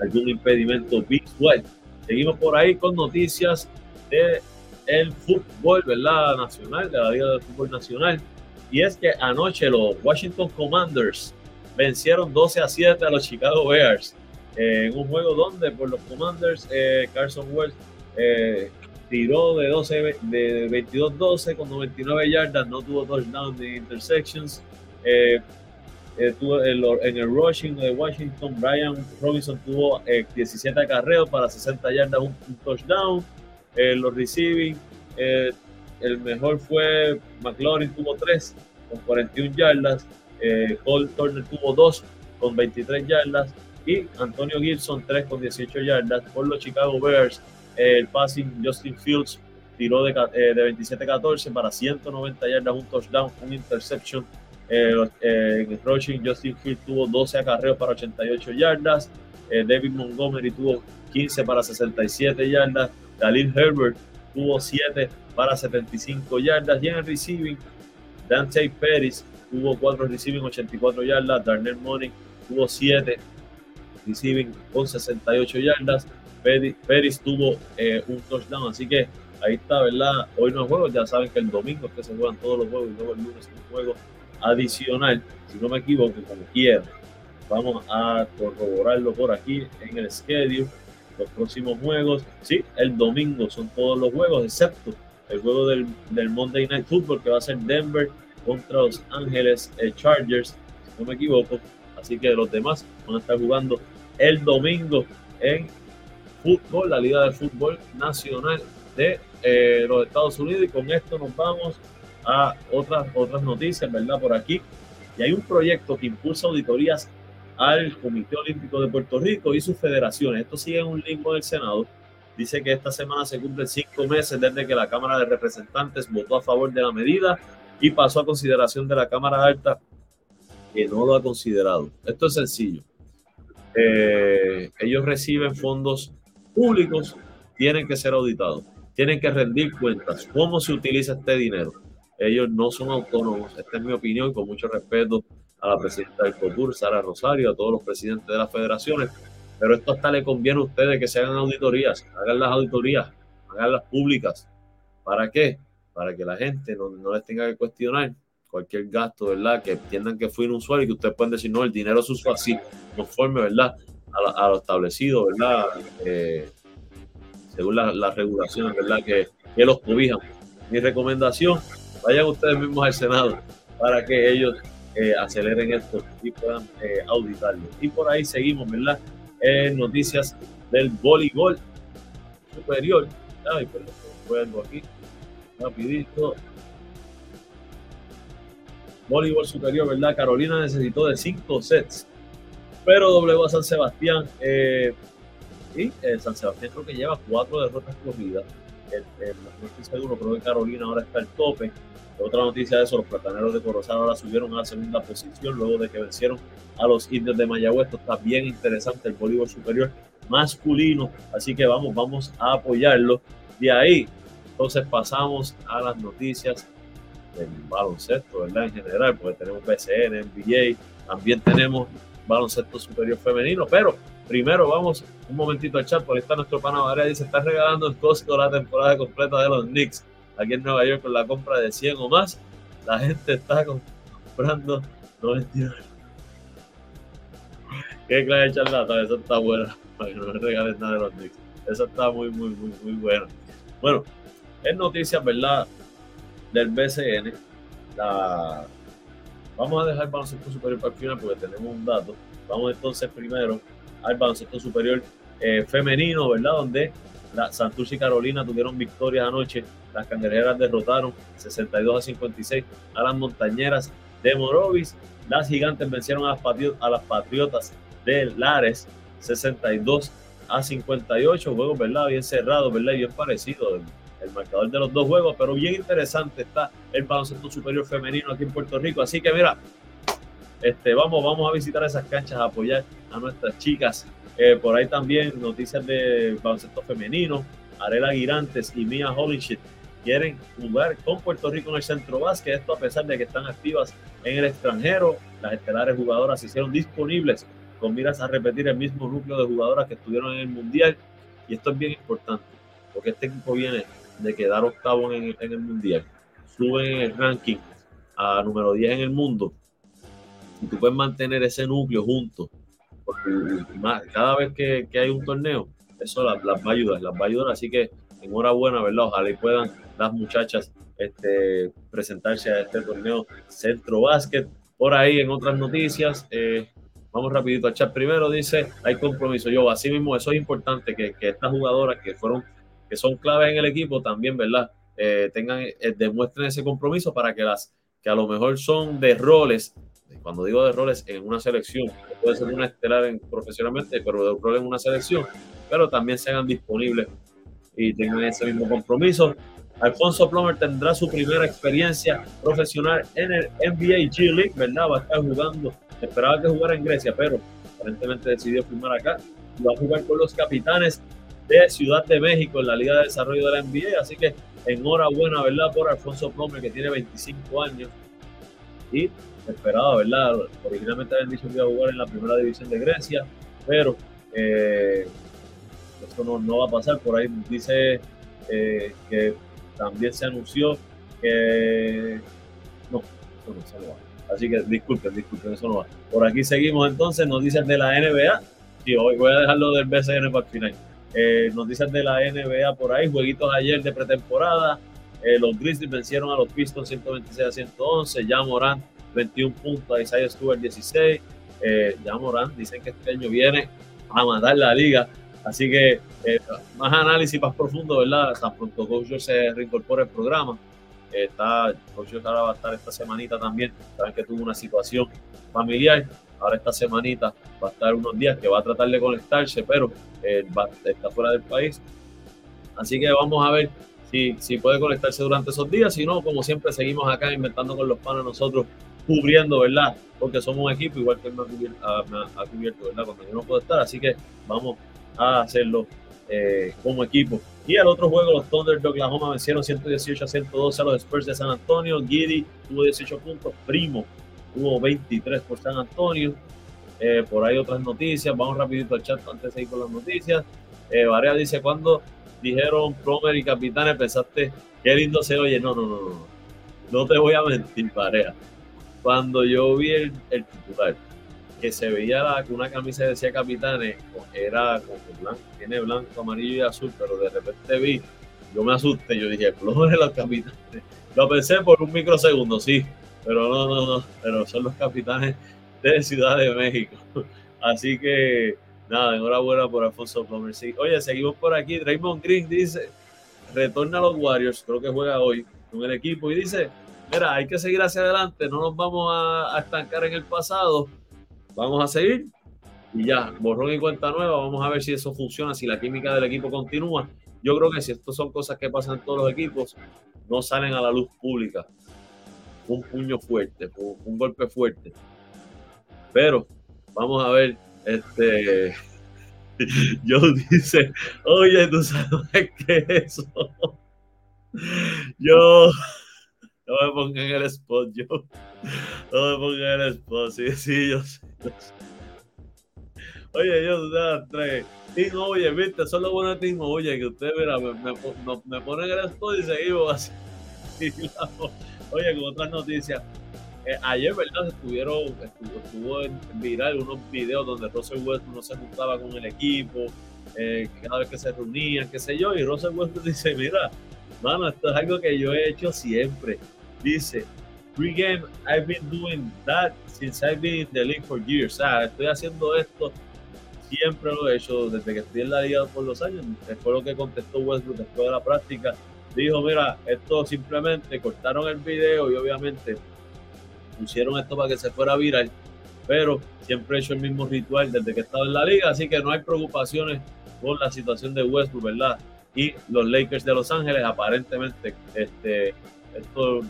Algún impedimento visual. Seguimos por ahí con noticias de el fútbol, ¿verdad? Nacional, de la Liga de Fútbol Nacional. Y es que anoche los Washington Commanders vencieron 12 a 7 a los Chicago Bears eh, en un juego donde por los Commanders eh, Carson Wells eh, tiró de 12 de 22-12 con 99 yardas, no tuvo touchdown ni intersections. Tuvo en el rushing de Washington, Brian Robinson tuvo 17 acarreos para 60 yardas, un touchdown. Eh, los receiving, eh, el mejor fue McLaurin, tuvo 3 con 41 yardas. Eh, Cole Turner tuvo 2 con 23 yardas. Y Antonio Gibson 3 con 18 yardas. Por los Chicago Bears, el passing Justin Fields tiró de, de 27-14 para 190 yardas, un touchdown, un interception. En el rushing, Justin Fields tuvo 12 acarreos para 88 yardas. David Montgomery tuvo 15 para 67 yardas. Khalil Herbert tuvo 7 para 75 yardas. Y en el receiving, Dante Pérez tuvo 4 receiving, 84 yardas. Darnell Money tuvo 7 receiving con 68 yardas. Pérez tuvo eh, un touchdown. Así que ahí está, ¿verdad? Hoy no juego. Ya saben que el domingo es que se juegan todos los juegos y luego el lunes un juego adicional. Si no me equivoco, como quiera. Vamos a corroborarlo por aquí en el schedule los próximos juegos. Sí, el domingo son todos los juegos, excepto el juego del, del Monday Night Football que va a ser Denver contra Los Ángeles eh, Chargers, si no me equivoco. Así que los demás van a estar jugando el domingo en fútbol, la Liga de Fútbol Nacional de eh, los Estados Unidos. Y con esto nos vamos a otras, otras noticias, ¿verdad? Por aquí. Y hay un proyecto que impulsa auditorías al Comité Olímpico de Puerto Rico y sus federaciones. Esto sigue en un limbo del Senado. Dice que esta semana se cumplen cinco meses desde que la Cámara de Representantes votó a favor de la medida y pasó a consideración de la Cámara Alta, que no lo ha considerado. Esto es sencillo. Eh, ellos reciben fondos públicos, tienen que ser auditados, tienen que rendir cuentas. ¿Cómo se utiliza este dinero? Ellos no son autónomos. Esta es mi opinión, con mucho respeto a la presidenta del COTUR, Sara Rosario, a todos los presidentes de las federaciones, pero esto hasta le conviene a ustedes que se hagan auditorías, hagan las auditorías, hagan las públicas. ¿Para qué? Para que la gente no, no les tenga que cuestionar cualquier gasto, ¿verdad? Que entiendan que fue inusual y que ustedes pueden decir, no, el dinero se usó así, conforme, ¿verdad? A, lo establecido, ¿verdad? Eh, según las regulaciones, ¿verdad? Que, que los cobijan. Mi recomendación, vayan ustedes mismos al Senado para que ellos eh, aceleren esto y puedan eh, auditarlo. Y por ahí seguimos, ¿verdad? En noticias del voleibol superior. Ay, perdón, fue algo aquí. Rapidito. Voleibol superior, ¿verdad? Carolina necesitó de cinco sets, pero doblegó a San Sebastián. Eh, y San Sebastián creo que lleva cuatro derrotas corridas. No estoy seguro, creo que Carolina ahora está al tope. Otra noticia de eso, los plataneros de Corozal ahora subieron a la segunda posición luego de que vencieron a los indios de Mayagüez. Esto está bien interesante, el voleibol superior masculino. Así que vamos, vamos a apoyarlo. De ahí, entonces pasamos a las noticias del baloncesto, ¿verdad? En general, porque tenemos BCN, NBA, también tenemos baloncesto superior femenino, pero primero vamos un momentito al chat, por ahí está nuestro pana Varea, dice, está regalando el Costco la temporada completa de los Knicks aquí en Nueva York con la compra de 100 o más, la gente está comprando 99. Qué clase de charlata, eso está buena, para que no me regalen nada de los Knicks. Eso está muy, muy, muy, muy bueno. Bueno, es noticias, ¿verdad? Del BCN. La... Vamos a dejar el baloncesto superior para el final porque tenemos un dato. Vamos entonces primero al baloncesto superior eh, femenino, ¿verdad? Donde la Santurce y Carolina tuvieron victorias anoche. Las cangrejeras derrotaron 62 a 56 a las montañeras de Morovis. Las gigantes vencieron a las, a las patriotas de Lares 62 a 58. Juegos, ¿verdad? Bien cerrados, ¿verdad? Bien parecido el, marcador de los dos juegos, pero bien interesante está el baloncesto superior femenino aquí en Puerto Rico. Así que mira, este, vamos, vamos a visitar esas canchas, a apoyar a nuestras chicas. Eh, por ahí también noticias de baloncesto femenino. Arela Girantes y Mia Holinshit quieren jugar con Puerto Rico en el centro básquet. Esto a pesar de que están activas en el extranjero. Las estelares jugadoras se hicieron disponibles con miras a repetir el mismo núcleo de jugadoras que estuvieron en el Mundial. Y esto es bien importante, porque este equipo viene de quedar octavo en en el Mundial. Suben en el ranking a número 10 en el mundo. Y tú puedes mantener ese núcleo junto. Porque cada vez que, que hay un torneo, eso las, las, va a ayudar, las va a ayudar. Así que enhorabuena, ¿verdad? Ojalá y puedan las muchachas este, presentarse a este torneo Centro Básquet. Por ahí en otras noticias, eh, Vamos rapidito al chat. Primero dice, hay compromiso. Yo, así mismo, eso es importante, que, que estas jugadoras que fueron, que son claves en el equipo también, ¿verdad? Eh, tengan, eh, demuestren ese compromiso para que las que a lo mejor son de roles, cuando digo de roles en una selección, puede ser una estelar en, profesionalmente, pero de rol en una selección, pero también se hagan disponibles y tengan ese mismo compromiso. Alfonso Plomer tendrá su primera experiencia profesional en el NBA G League, ¿verdad? Va a estar jugando Esperaba que jugara en Grecia, pero aparentemente decidió firmar acá. Y va a jugar con los capitanes de Ciudad de México en la Liga de Desarrollo de la NBA. Así que enhorabuena, ¿verdad? Por Alfonso Plomer, que tiene 25 años. Y esperaba, ¿verdad? Originalmente habían dicho que iba a jugar en la primera división de Grecia, pero eh, esto no, no, va a pasar. Por ahí dice eh, que también se anunció que no, no se lo va. Así que disculpen, disculpen, eso no va. Por aquí seguimos entonces, noticias de la NBA. Y hoy voy a dejarlo del BCN para el final. Eh, noticias de la NBA por ahí, jueguitos ayer de pretemporada. Eh, los Grizzlies vencieron a los Pistons 126 a 111. Ya Morán 21 puntos, Isaiah Stewart 16. Eh, ya Morán dicen que este año viene a matar la liga. Así que eh, más análisis más profundo, ¿verdad? Tan pronto Coach se reincorpora el programa. Está, Coach ahora va a estar esta semanita también. Saben que tuvo una situación familiar. Ahora esta semanita va a estar unos días que va a tratar de conectarse, pero eh, va, está fuera del país. Así que vamos a ver si, si puede conectarse durante esos días. Si no, como siempre, seguimos acá inventando con los panes nosotros, cubriendo, ¿verdad? Porque somos un equipo, igual que él me ha cubierto, ah, ¿verdad? Cuando yo no puedo estar. Así que vamos a hacerlo eh, como equipo. Y al otro juego, los Thunder de Oklahoma vencieron 118 a 112 a los Spurs de San Antonio. Giddy tuvo 18 puntos. Primo tuvo 23 por San Antonio. Eh, por ahí otras noticias. Vamos rapidito al chat antes de seguir con las noticias. Eh, Varea dice, cuando dijeron Promer y Capitanes, pensaste, qué lindo se oye. No, no, no, no. No te voy a mentir, Varea. Cuando yo vi el, el titular, que se veía la, que una camisa decía Capitanes, era como blanco, tiene blanco, amarillo y azul, pero de repente vi, yo me asusté, yo dije, de los Capitanes. Lo pensé por un microsegundo, sí, pero no, no, no, pero son los Capitanes de Ciudad de México. Así que, nada, enhorabuena por Alfonso Plomer. Sí. Oye, seguimos por aquí. Draymond Green dice, retorna a los Warriors, creo que juega hoy con el equipo, y dice, mira, hay que seguir hacia adelante, no nos vamos a, a estancar en el pasado Vamos a seguir y ya, borrón y cuenta nueva. Vamos a ver si eso funciona, si la química del equipo continúa. Yo creo que si esto son cosas que pasan en todos los equipos, no salen a la luz pública. Un puño fuerte, un golpe fuerte. Pero vamos a ver, este, yo dice, oye, tú sabes qué es eso. Yo, No me pongan el spot, yo. No me pongan el spot, sí, sí, yo sé. Oye, yo, tres. Tim Oye, viste, solo bueno Tim Oye, que usted, mira, me, me, me el spot y seguimos así. Oye, con otras noticias. Eh, ayer, ¿verdad? Estuvieron, estuvo, en viral unos videos donde Russell Westbrook no se juntaba con el equipo, eh, cada vez que se reunían, qué sé yo, y Russell Westbrook dice, mira, mano, esto es algo que yo he hecho siempre. Dice, pre-game, I've been doing that since I've been in the league for years. Sea, estoy haciendo esto, siempre lo he hecho desde que estoy en la liga por los años. Fue lo que contestó Westbrook después de la práctica. Dijo, mira, esto simplemente cortaron el video y obviamente pusieron esto para que se fuera viral, pero siempre he hecho el mismo ritual desde que he estado en la liga, así que no hay preocupaciones por la situación de Westbrook, ¿verdad? Y los Lakers de Los Ángeles, aparentemente, este, esto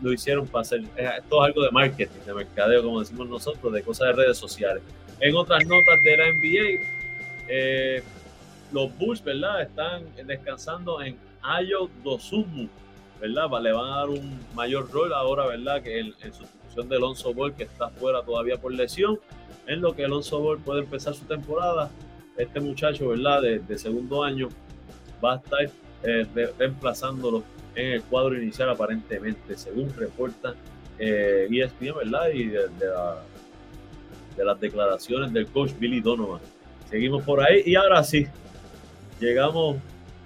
lo hicieron para hacer, esto es algo de marketing, de mercadeo, como decimos nosotros, de cosas de redes sociales. En otras notas de la NBA, eh, los Bulls, ¿verdad? Están descansando en Ayo Dosumu, ¿verdad? Le van a dar un mayor rol ahora, ¿verdad? Que en, sustitución de Alonso Ball, que está fuera todavía por lesión, en lo que Alonso Ball puede empezar su temporada. Este muchacho, ¿verdad? De, segundo año va a estar eh, reemplazándolo en el cuadro inicial aparentemente, según reporta eh, ESPN, ¿verdad? Y de, de las declaraciones del coach Billy Donovan. Seguimos por ahí y ahora sí, llegamos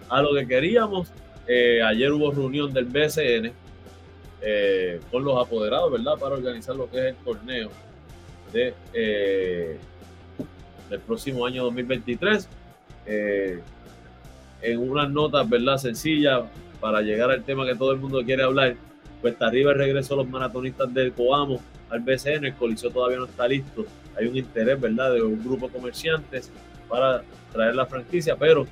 a lo que queríamos eh, ayer hubo reunión del BCN eh, con los apoderados, ¿verdad? Para organizar lo que es el torneo de, eh, del próximo año 2023. en unas notas, ¿verdad? Sencillas para llegar al tema que todo el mundo quiere hablar. Está arriba el regreso de los maratonistas del Coamo al BCN. El coliseo todavía no está listo. Hay un interés, ¿verdad? De un grupo de comerciantes para traer la franquicia, pero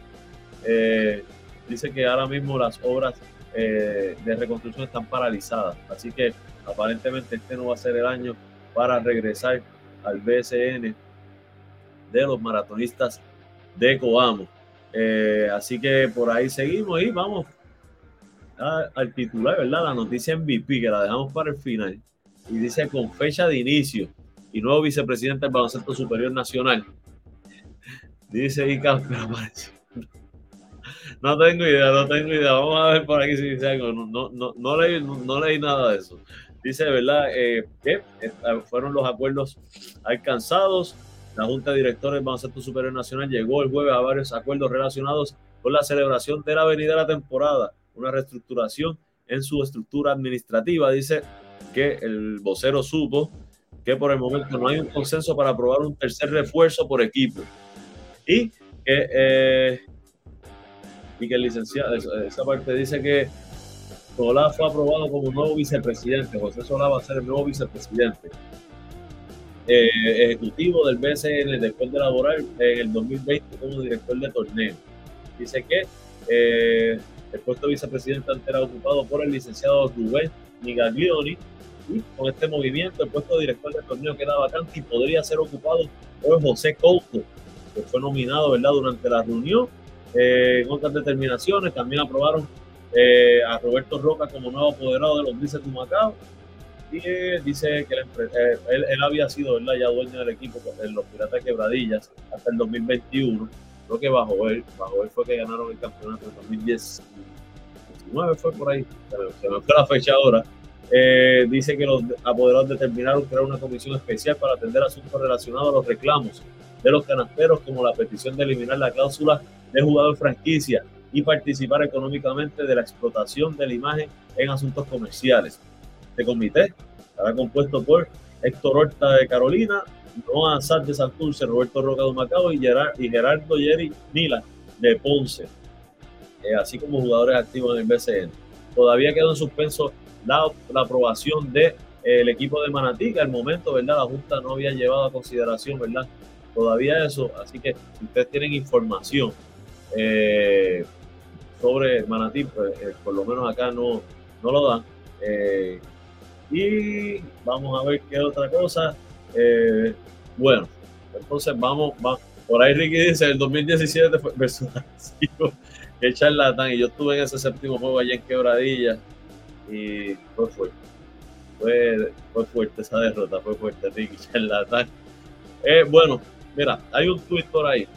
dice que ahora mismo las obras eh, de reconstrucción están paralizadas. Así que aparentemente este no va a ser el año para regresar al BSN de los maratonistas de Coamo. Eh, así que por ahí seguimos y vamos al titular, ¿verdad? La noticia MVP que la dejamos para el final. Y dice con fecha de inicio y nuevo vicepresidente del Baloncesto Superior Nacional. Dice Ica, pero apareció no tengo idea, no tengo idea. Vamos a ver por aquí si dice algo. No, no, no, leí, no, leí nada de eso. Dice, ¿verdad? Eh, que fueron los acuerdos alcanzados. La Junta de Directores del Baloncesto Superior Nacional llegó el jueves a varios acuerdos relacionados con la celebración de la venida de la temporada, una reestructuración en su estructura administrativa. Dice que el vocero supo que por el momento no hay un consenso para aprobar un tercer refuerzo por equipo y que eh, y que el licenciado, esa parte dice que Solá fue aprobado como nuevo vicepresidente. José Solá va a ser el nuevo vicepresidente eh, ejecutivo del BCN después de laborar en el 2020 como director de torneo. Dice que eh, el puesto de vicepresidente antes era ocupado por el licenciado Rubén Migaglioni y con este movimiento el puesto de director de torneo queda vacante y podría ser ocupado por José Couto, que fue nominado ¿verdad? durante la reunión eh, otras determinaciones también aprobaron eh, a Roberto Roca como nuevo apoderado de los Grises de Macao. Y eh, dice que él, había sido ¿verdad? ya dueño del equipo en los Piratas Quebradillas hasta el 2021. Creo que bajo él, bajo él fue que ganaron el campeonato en 2019, fue por ahí, se me fue la fecha ahora. dice que los apoderados determinaron crear una comisión especial para atender asuntos relacionados a los reclamos de los canasteros, como la petición de eliminar la cláusula de jugador franquicia y participar económicamente de la explotación de la imagen en asuntos comerciales. Este comité estará compuesto por Héctor Horta de Carolina, Noah Sá de Santurce, Roberto Roca de Macao y, Gerardo Jerry Mila de Ponce, eh, así como jugadores activos en el BCN. Todavía quedó en suspenso la, aprobación del de, equipo de Manatí, que al momento, ¿verdad? La Junta no había llevado a consideración, ¿verdad? Todavía eso, así que si ustedes tienen información eh, sobre Manatí, pues, eh, por lo menos acá no, no lo dan. Eh, y vamos a ver qué otra cosa. bueno, entonces vamos, por ahí Ricky dice, el 2017 fue versus que charlatán, y yo estuve en ese séptimo juego allá en Quebradilla. y fue fuerte. Fue, fue fuerte esa derrota, fue fuerte, Ricky Charlatán. Bueno, mira, hay un tuit por ahí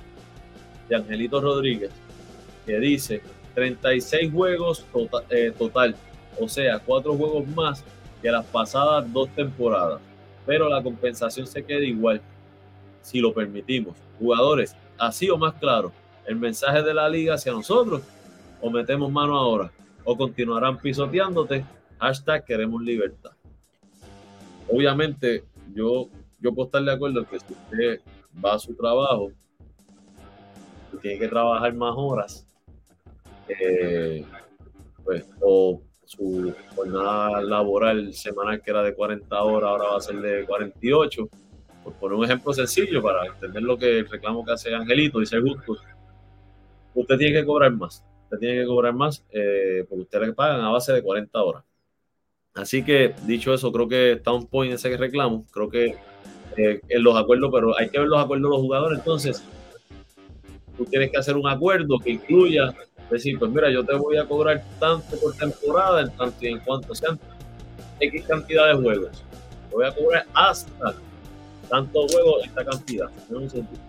de Angelito Rodríguez que dice 36 juegos tota-, eh, total, o sea, cuatro juegos más que las pasadas dos temporadas, pero la compensación se queda igual si lo permitimos. Jugadores, así o más claro, el mensaje de la liga hacia nosotros, o metemos mano ahora, o continuarán pisoteándote, hashtag queremos libertad. Obviamente, yo, yo puedo estar de acuerdo que si usted va a su trabajo, tiene que trabajar más horas, eh, pues, o su jornada laboral semanal que era de 40 horas, ahora va a ser de 48. Por poner un ejemplo sencillo para entender lo que el reclamo que hace Angelito, dice justo, usted tiene que cobrar más, usted tiene que cobrar más eh, porque usted le pagan a base de 40 horas. Así que, dicho eso, creo que está un point ese reclamo, creo que eh, en los acuerdos, pero hay que ver los acuerdos de los jugadores, entonces tú tienes que hacer un acuerdo que incluya decir, pues mira, yo te voy a cobrar tanto por temporada, en tanto y en cuanto sean X cantidad de juegos. Te voy a cobrar hasta tantos juegos esta cantidad. No un sentido.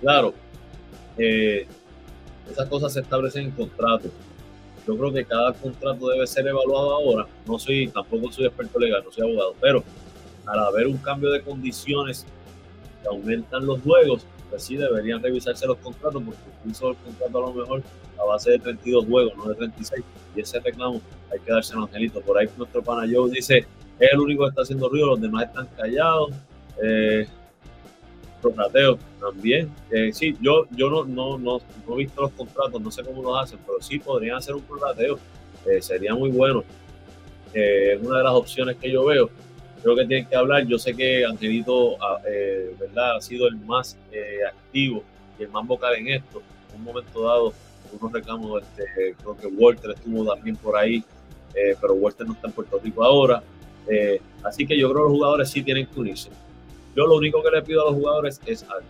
Claro, eh, esas cosas se establecen en contratos. Yo creo que cada contrato debe ser evaluado ahora. No soy, tampoco soy experto legal, no soy abogado, pero al haber un cambio de condiciones que aumentan los juegos, pues sí deberían revisarse los contratos, porque hizo el contrato a lo mejor a base de 32 juegos, no de 36, y ese reclamo hay que darse un angelito. Por ahí nuestro pana Joe dice, es el único que está haciendo ruido, los demás están callados. Eh, también. Eh, sí, yo, yo no, no, no, he visto los contratos, no sé cómo los hacen, pero sí podrían hacer un prorrateo. Eh, sería muy bueno. Eh, es una de las opciones que yo veo creo que tienen que hablar. Yo sé que Angelito ah, eh, ¿verdad? ha sido el más eh, activo y el más vocal en esto. En un momento dado, unos reclamos, este, creo que Walter estuvo también por ahí, eh, pero Walter no está en Puerto Rico ahora. así que yo creo que los jugadores sí tienen que unirse. Yo lo único que le pido a los jugadores es algo.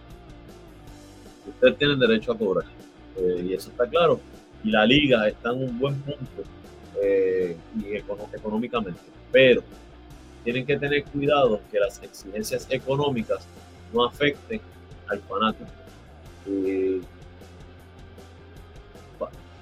Ustedes tienen derecho a cobrar. y eso está claro. Y la liga está en un buen punto económicamente. Pero tienen que tener cuidado que las exigencias económicas no afecten al fanático.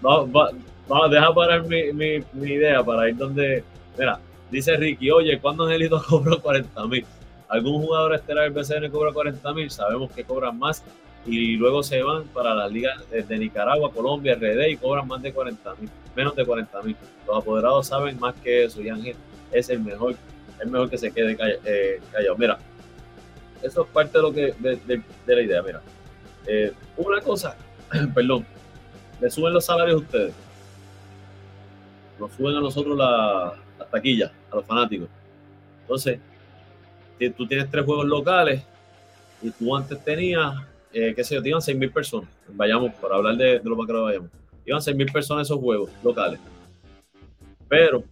vamos, deja parar mi, mi, idea para ir donde. Mira, dice Ricky, oye, ¿cuándo Angelito cobró 40 mil? Algún jugador estelar del BCN cobra 40 mil, sabemos que cobran más y luego se van para las ligas de Nicaragua, Colombia, RD y cobran más de 40 mil, menos de 40 mil. Los apoderados saben más que eso y Ángel es el mejor es mejor que se quede eh, callado. Mira, eso es parte de lo que de, la idea. Mira, eh, una cosa, perdón, le suben los salarios a ustedes, nos suben a nosotros la, las taquillas, a los fanáticos. Entonces, tú tienes tres juegos locales y tú antes tenías, eh, qué sé yo, te iban 6 mil personas. Vayamos, para hablar de, de los vaqueros vayamos. Iban 6 mil personas esos juegos locales. Pero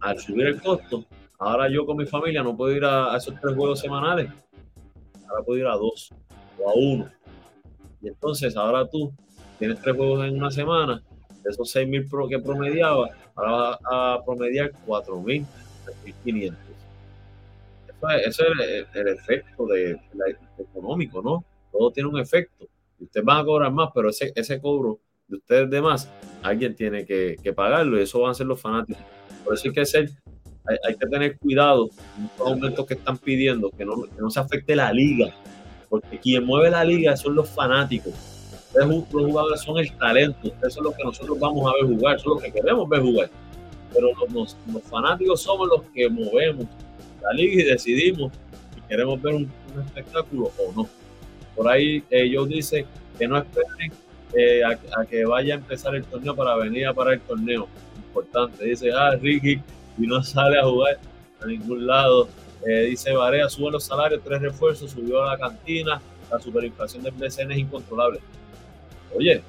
al subir el costo, Ahora yo con mi familia no puedo ir a, esos tres juegos semanales. Ahora puedo ir a dos o a uno. Y entonces ahora tú tienes tres juegos en una semana. De esos 6.000 pro que promediaba, ahora vas a promediar 4.000, 3.500. Eso es, el, efecto de, económico, ¿no? Todo tiene un efecto. Ustedes van a cobrar más, pero ese, ese cobro de ustedes de más, alguien tiene que, que pagarlo y eso van a ser los fanáticos. Por eso hay que ser hay, que tener cuidado en los aumentos que están pidiendo, que no, que no se afecte la liga, porque quien mueve la liga son los fanáticos. los jugadores son el talento, eso es lo que nosotros vamos a ver jugar, eso es lo que queremos ver jugar. Pero los, los fanáticos somos los que movemos la liga y decidimos si queremos ver un, espectáculo o no. Por ahí ellos dicen que no esperen eh, a, a, que vaya a empezar el torneo para venir a parar el torneo. Importante. Dice, ah, Ricky y no sale a jugar a ningún lado. Eh, dice Varea, sube los salarios, tres refuerzos, subió a la cantina, la superinflación del BCN es incontrolable. Oye,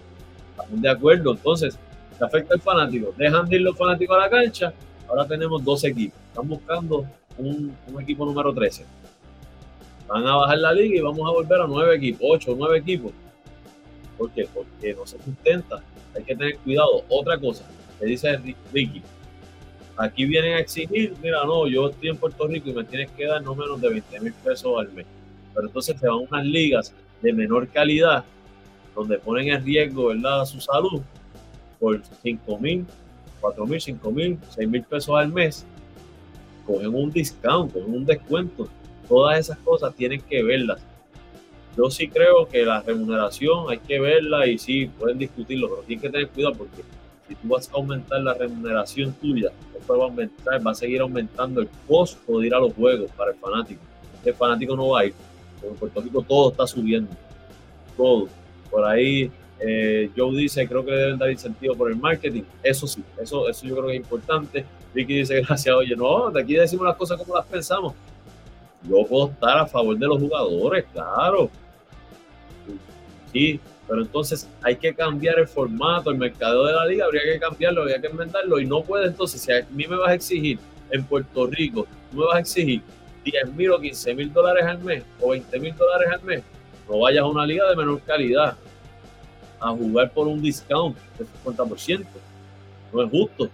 estamos de acuerdo, entonces, se afecta al fanático. Dejan de ir los fanáticos a la cancha, ahora tenemos dos equipos. Están buscando un, equipo número 13. Van a bajar la liga y vamos a volver a nueve equipos, ocho, nueve equipos. ¿Por qué? Porque no se sustenta. Hay que tener cuidado. Otra cosa, le dice Ricky, aquí vienen a exigir, mira, no, yo estoy en Puerto Rico y me tienes que dar no menos de 20 mil pesos al mes. Pero entonces te van unas ligas de menor calidad, donde ponen en riesgo, ¿verdad?, su salud por 5 mil, 4 mil, 5 mil, 6 mil pesos al mes, cogen un discount, cogen un descuento. Todas esas cosas tienen que verlas. Yo sí creo que la remuneración hay que verla y sí, pueden discutirlo, pero tienen que tener cuidado porque si tú vas a aumentar la remuneración tuya, va a seguir aumentando el costo de ir a los juegos para el fanático. El fanático no va a ir. En Puerto Rico todo está subiendo. Todo. Por ahí eh, Joe dice, creo que deben dar incentivo por el marketing. Eso sí, eso, eso yo creo que es importante. Vicky dice, gracias, oye, no, de aquí decimos las cosas como las pensamos. Yo puedo estar a favor de los jugadores, claro. Sí, pero entonces hay que cambiar el formato, el mercado de la liga, habría que cambiarlo, habría que inventarlo y no puede entonces, si a mí me vas a exigir en Puerto Rico, tú me vas a exigir 10 mil o 15 mil dólares al mes o 20 mil dólares al mes, no vayas a una liga de menor calidad a jugar por un discount del 50%. No es justo.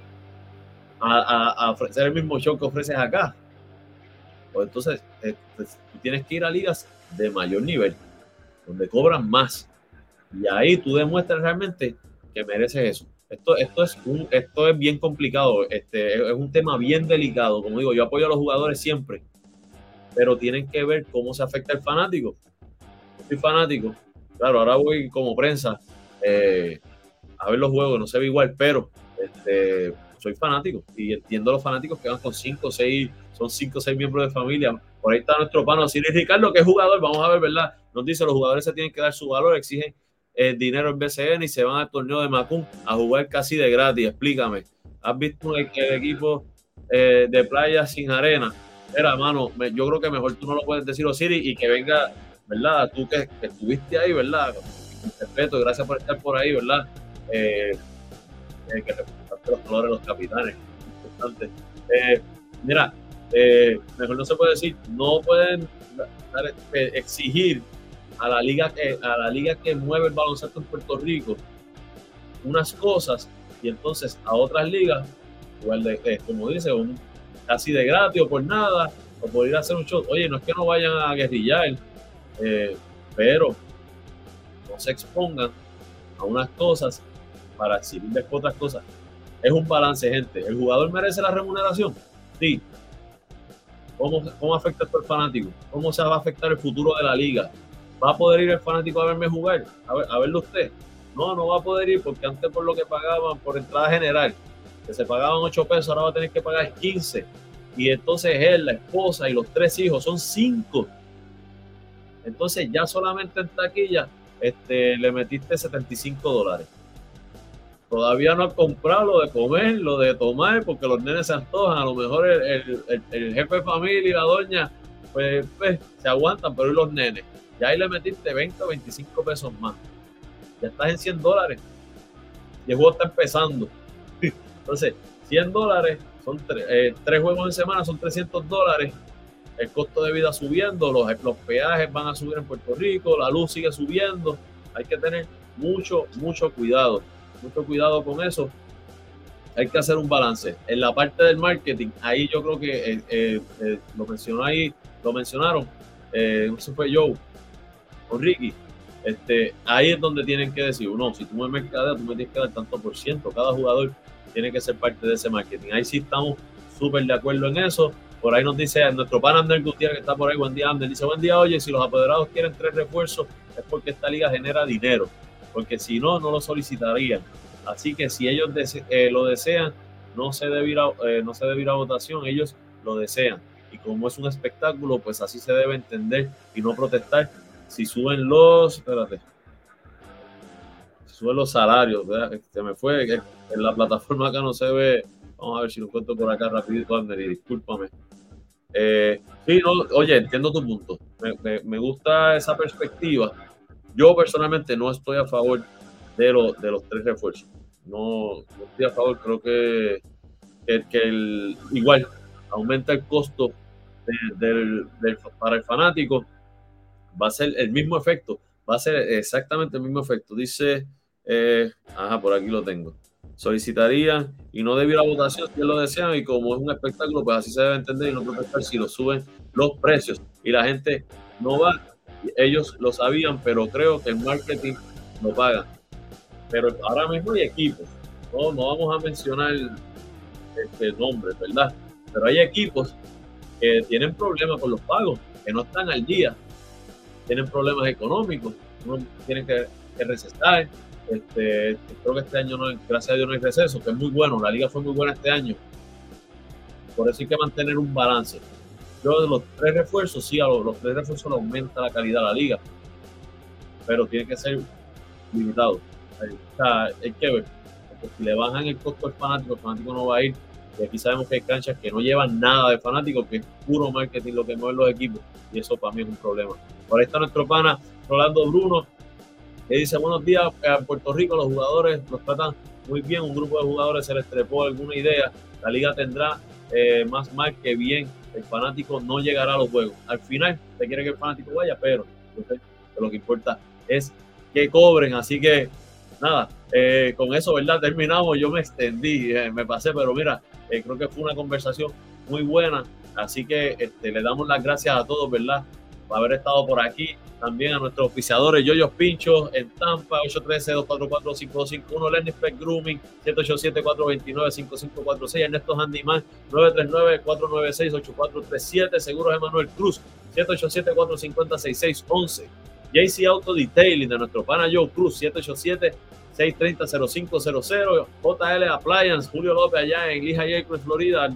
A, ofrecer el mismo show que ofreces acá. Pues entonces, eh, pues, tienes que ir a ligas de mayor nivel, donde cobran más. Y ahí tú demuestras realmente que mereces eso. Esto, esto, es, un, esto es bien complicado, este, es un tema bien delicado. Como digo, yo apoyo a los jugadores siempre, pero tienen que ver cómo se afecta el fanático. Yo soy fanático, claro, ahora voy como prensa eh, a ver los juegos, no se ve igual, pero este, soy fanático y entiendo a los fanáticos que van con 5 o 6, son 5 o 6 miembros de familia. Por ahí está nuestro pano Siri Ricardo, que es jugador, vamos a ver, ¿verdad? Nos dice, los jugadores se tienen que dar su valor, exigen eh, dinero en BCN y se van al torneo de Macún a jugar casi de gratis. Explícame, ¿has visto el, equipo eh, de playa sin arena? Era, mano, yo creo que mejor tú no lo puedes decir, Osiris, y que venga, ¿verdad? Tú que, estuviste ahí, ¿verdad? respeto, gracias por estar por ahí, ¿verdad? Eh, eh, que representaste los colores de los capitanes, importante. Eh, mira, mejor no se puede decir, no pueden exigir a la liga que a la liga que mueve el baloncesto en Puerto Rico unas cosas y entonces a otras ligas igual de, como dice un, casi de gratis o por nada o por ir a hacer un show oye no es que no vayan a guerrillar pero se expongan a unas cosas para exhibir después otras cosas. Es un balance, gente. ¿El jugador merece la remuneración? Sí. ¿Cómo, cómo afecta esto al fanático? ¿Cómo se va a afectar el futuro de la liga? ¿Va a poder ir el fanático a verme jugar? A, ver, a verlo usted. No, no va a poder ir porque antes por lo que pagaban por entrada general, que se pagaban 8 pesos, ahora va a tener que pagar 15. Y entonces él, la esposa y los tres hijos son 5. Entonces ya solamente en taquilla este, le metiste 75 dólares. Todavía no has comprado lo de comer, lo de tomar, porque los nenes se antojan. A lo mejor el, jefe de familia y la doña, pues, pues, se aguantan, pero y los nenes. Ya ahí le metiste 20 o 25 pesos más. Ya estás en 100 dólares. Y el juego está empezando. Entonces, 100 dólares, son eh, tres juegos en semana, son 300 dólares el costo de vida subiendo, los, los peajes van a subir en Puerto Rico, la luz sigue subiendo, hay que tener mucho, mucho cuidado, mucho cuidado con eso. Hay que hacer un balance. En la parte del marketing, ahí yo creo que eh, eh, lo mencionó ahí, lo mencionaron, no sé fue Joe Ricky. Este, ahí es donde tienen que decir, no, si tú me mercadeas, tú me tienes que dar tanto por ciento. Cada jugador tiene que ser parte de ese marketing. Ahí sí estamos súper de acuerdo en eso. Por ahí nos dice nuestro pan Ander Gutiérrez que está por ahí, buen día Ander, dice buen día, oye, si los apoderados quieren tres refuerzos es porque esta liga genera dinero, porque si no, no lo solicitarían. Así que si ellos eh, lo desean, no se, debe ir a, eh, no se debe ir a votación, ellos lo desean. Y como es un espectáculo, pues así se debe entender y no protestar. Si suben los, espérate, suben los salarios, se me fue, en la plataforma acá no se ve, vamos a ver si lo encuentro por acá rapidito, Ander, y discúlpame. Eh, sí, oye, entiendo tu punto. Me, gusta esa perspectiva. Yo personalmente no estoy a favor de, de los tres refuerzos. No, estoy a favor. Creo que, que, el, igual aumenta el costo del, para el fanático. Va a ser el mismo efecto, va a ser exactamente el mismo efecto. Dice, eh, ajá, por aquí lo tengo. Solicitaría y no debido a votación si lo desean y como es un espectáculo, pues así se debe entender y no protestar si lo suben los precios y la gente no va. Ellos lo sabían, pero creo que el marketing lo paga. Pero ahora mismo hay equipos, no, no vamos a mencionar este nombre, ¿verdad? Pero hay equipos que tienen problemas con los pagos, que no están al día, tienen problemas económicos, no tienen que, que recesar. Este, creo que este año, no, gracias a Dios, no hay receso, que es muy bueno. La liga fue muy buena este año. Por eso hay que mantener un balance. Yo de los tres refuerzos, sí, a los, tres refuerzos aumenta la calidad de la liga, pero tiene que ser limitado. O sea, hay que ver, porque si le bajan el costo al fanático, el fanático no va a ir. Y aquí sabemos que hay canchas que no llevan nada de fanáticos, que es puro marketing lo que mueven los equipos, y eso para mí es un problema. Por ahí está nuestro pana Rolando Bruno, que dice, buenos días, en Puerto Rico los jugadores los tratan muy bien, un grupo de jugadores se les trepó alguna idea, la liga tendrá eh, más mal que bien, el fanático no llegará a los juegos. Al final, se quiere que el fanático vaya, pero lo que importa es que cobren, así que nada, eh, con eso, ¿verdad? Terminamos, yo me extendí, eh, me pasé, pero mira, creo que fue una conversación muy buena, así que este, le damos las gracias a todos, ¿verdad? Por haber estado por aquí. También a nuestros oficiadores, Yoyos Pincho en Tampa, 813-244-5251, Lenny Spec Grooming, 787-429-5546, Ernesto Handyman, 939-496-8437, Seguros Emanuel Cruz, 787-450-6611, JC Auto Detailing de nuestro pana Joe Cruz, 787 630-0500, JL Appliance, Julio López allá en Lehigh Acres, Florida, al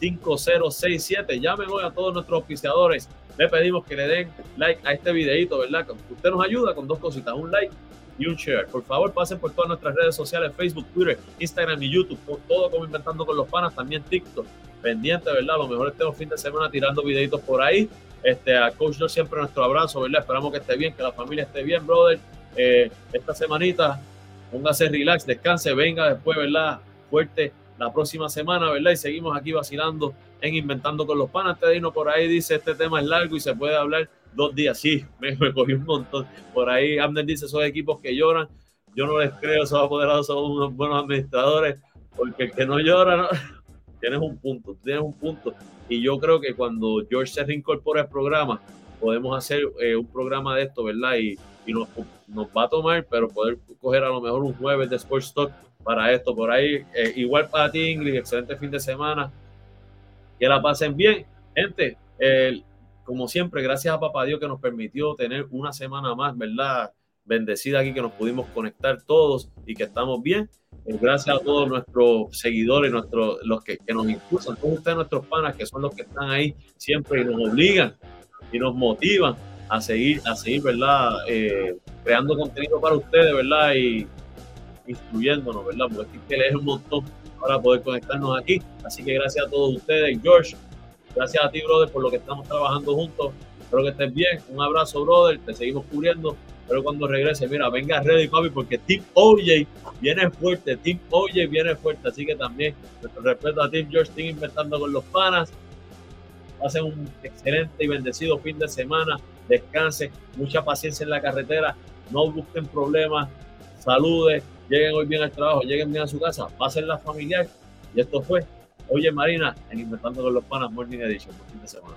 239-349-5067. Llamen hoy a todos nuestros oficiadores le pedimos que le den like a este videito, ¿verdad? Usted nos ayuda con dos cositas, un like y un share. Por favor, pasen por todas nuestras redes sociales, Facebook, Twitter, Instagram y YouTube, por todo como Inventando con los Panas, también TikTok. Pendiente, ¿verdad? A lo mejor estemos fin de semana tirando videitos por ahí. Este, a Coach George siempre nuestro abrazo, ¿verdad? Esperamos que esté bien, que la familia esté bien, brother. Eh, esta semanita, póngase relax, descanse, venga después, ¿verdad? Fuerte la próxima semana, ¿verdad? Y seguimos aquí vacilando en Inventando con los Panas. Te por ahí, dice, este tema es largo y se puede hablar dos días. Sí, me, cogí un montón. Por ahí Amner dice, esos equipos que lloran, yo no les creo, esos apoderados son unos buenos administradores, porque el que no llora, ¿no? tienes un punto, tienes un punto. Y yo creo que cuando George se reincorpore al programa, podemos hacer eh, un programa de esto, ¿verdad? Y, y nos, nos, va a tomar, pero poder coger a lo mejor un jueves de Sports Talk para esto. Por ahí, eh, igual para ti, Ingrid, excelente fin de semana que la pasen bien. Gente, como siempre, gracias a Papá Dios que nos permitió tener una semana más, ¿verdad? Bendecida aquí, que nos pudimos conectar todos y que estamos bien. Eh, gracias a todos nuestros seguidores, nuestros, los que, nos impulsan, todos ustedes, nuestros panas, que son los que están ahí siempre y nos obligan y nos motivan a seguir, a seguir, ¿verdad? Eh, creando contenido para ustedes, ¿verdad? Y instruyéndonos, ¿verdad? Porque es que leer un montón para poder conectarnos aquí. Así que gracias a todos ustedes, George. Gracias a ti, brother, por lo que estamos trabajando juntos. Espero que estés bien. Un abrazo, brother. Te seguimos cubriendo. Pero cuando regrese, mira, venga ready, papi, porque Team OJ viene fuerte. Team OJ viene fuerte. Así que también, nuestro respeto a Team George, Team Inventando con los Panas. Hacen un excelente y bendecido fin de semana. Descansen, mucha paciencia en la carretera. No busquen problemas. Saludes lleguen hoy bien al trabajo, lleguen bien a su casa, pasen la familiar. Y esto fue Oye Marina en Inventando con los Panas Morning Edition. Fin de semana.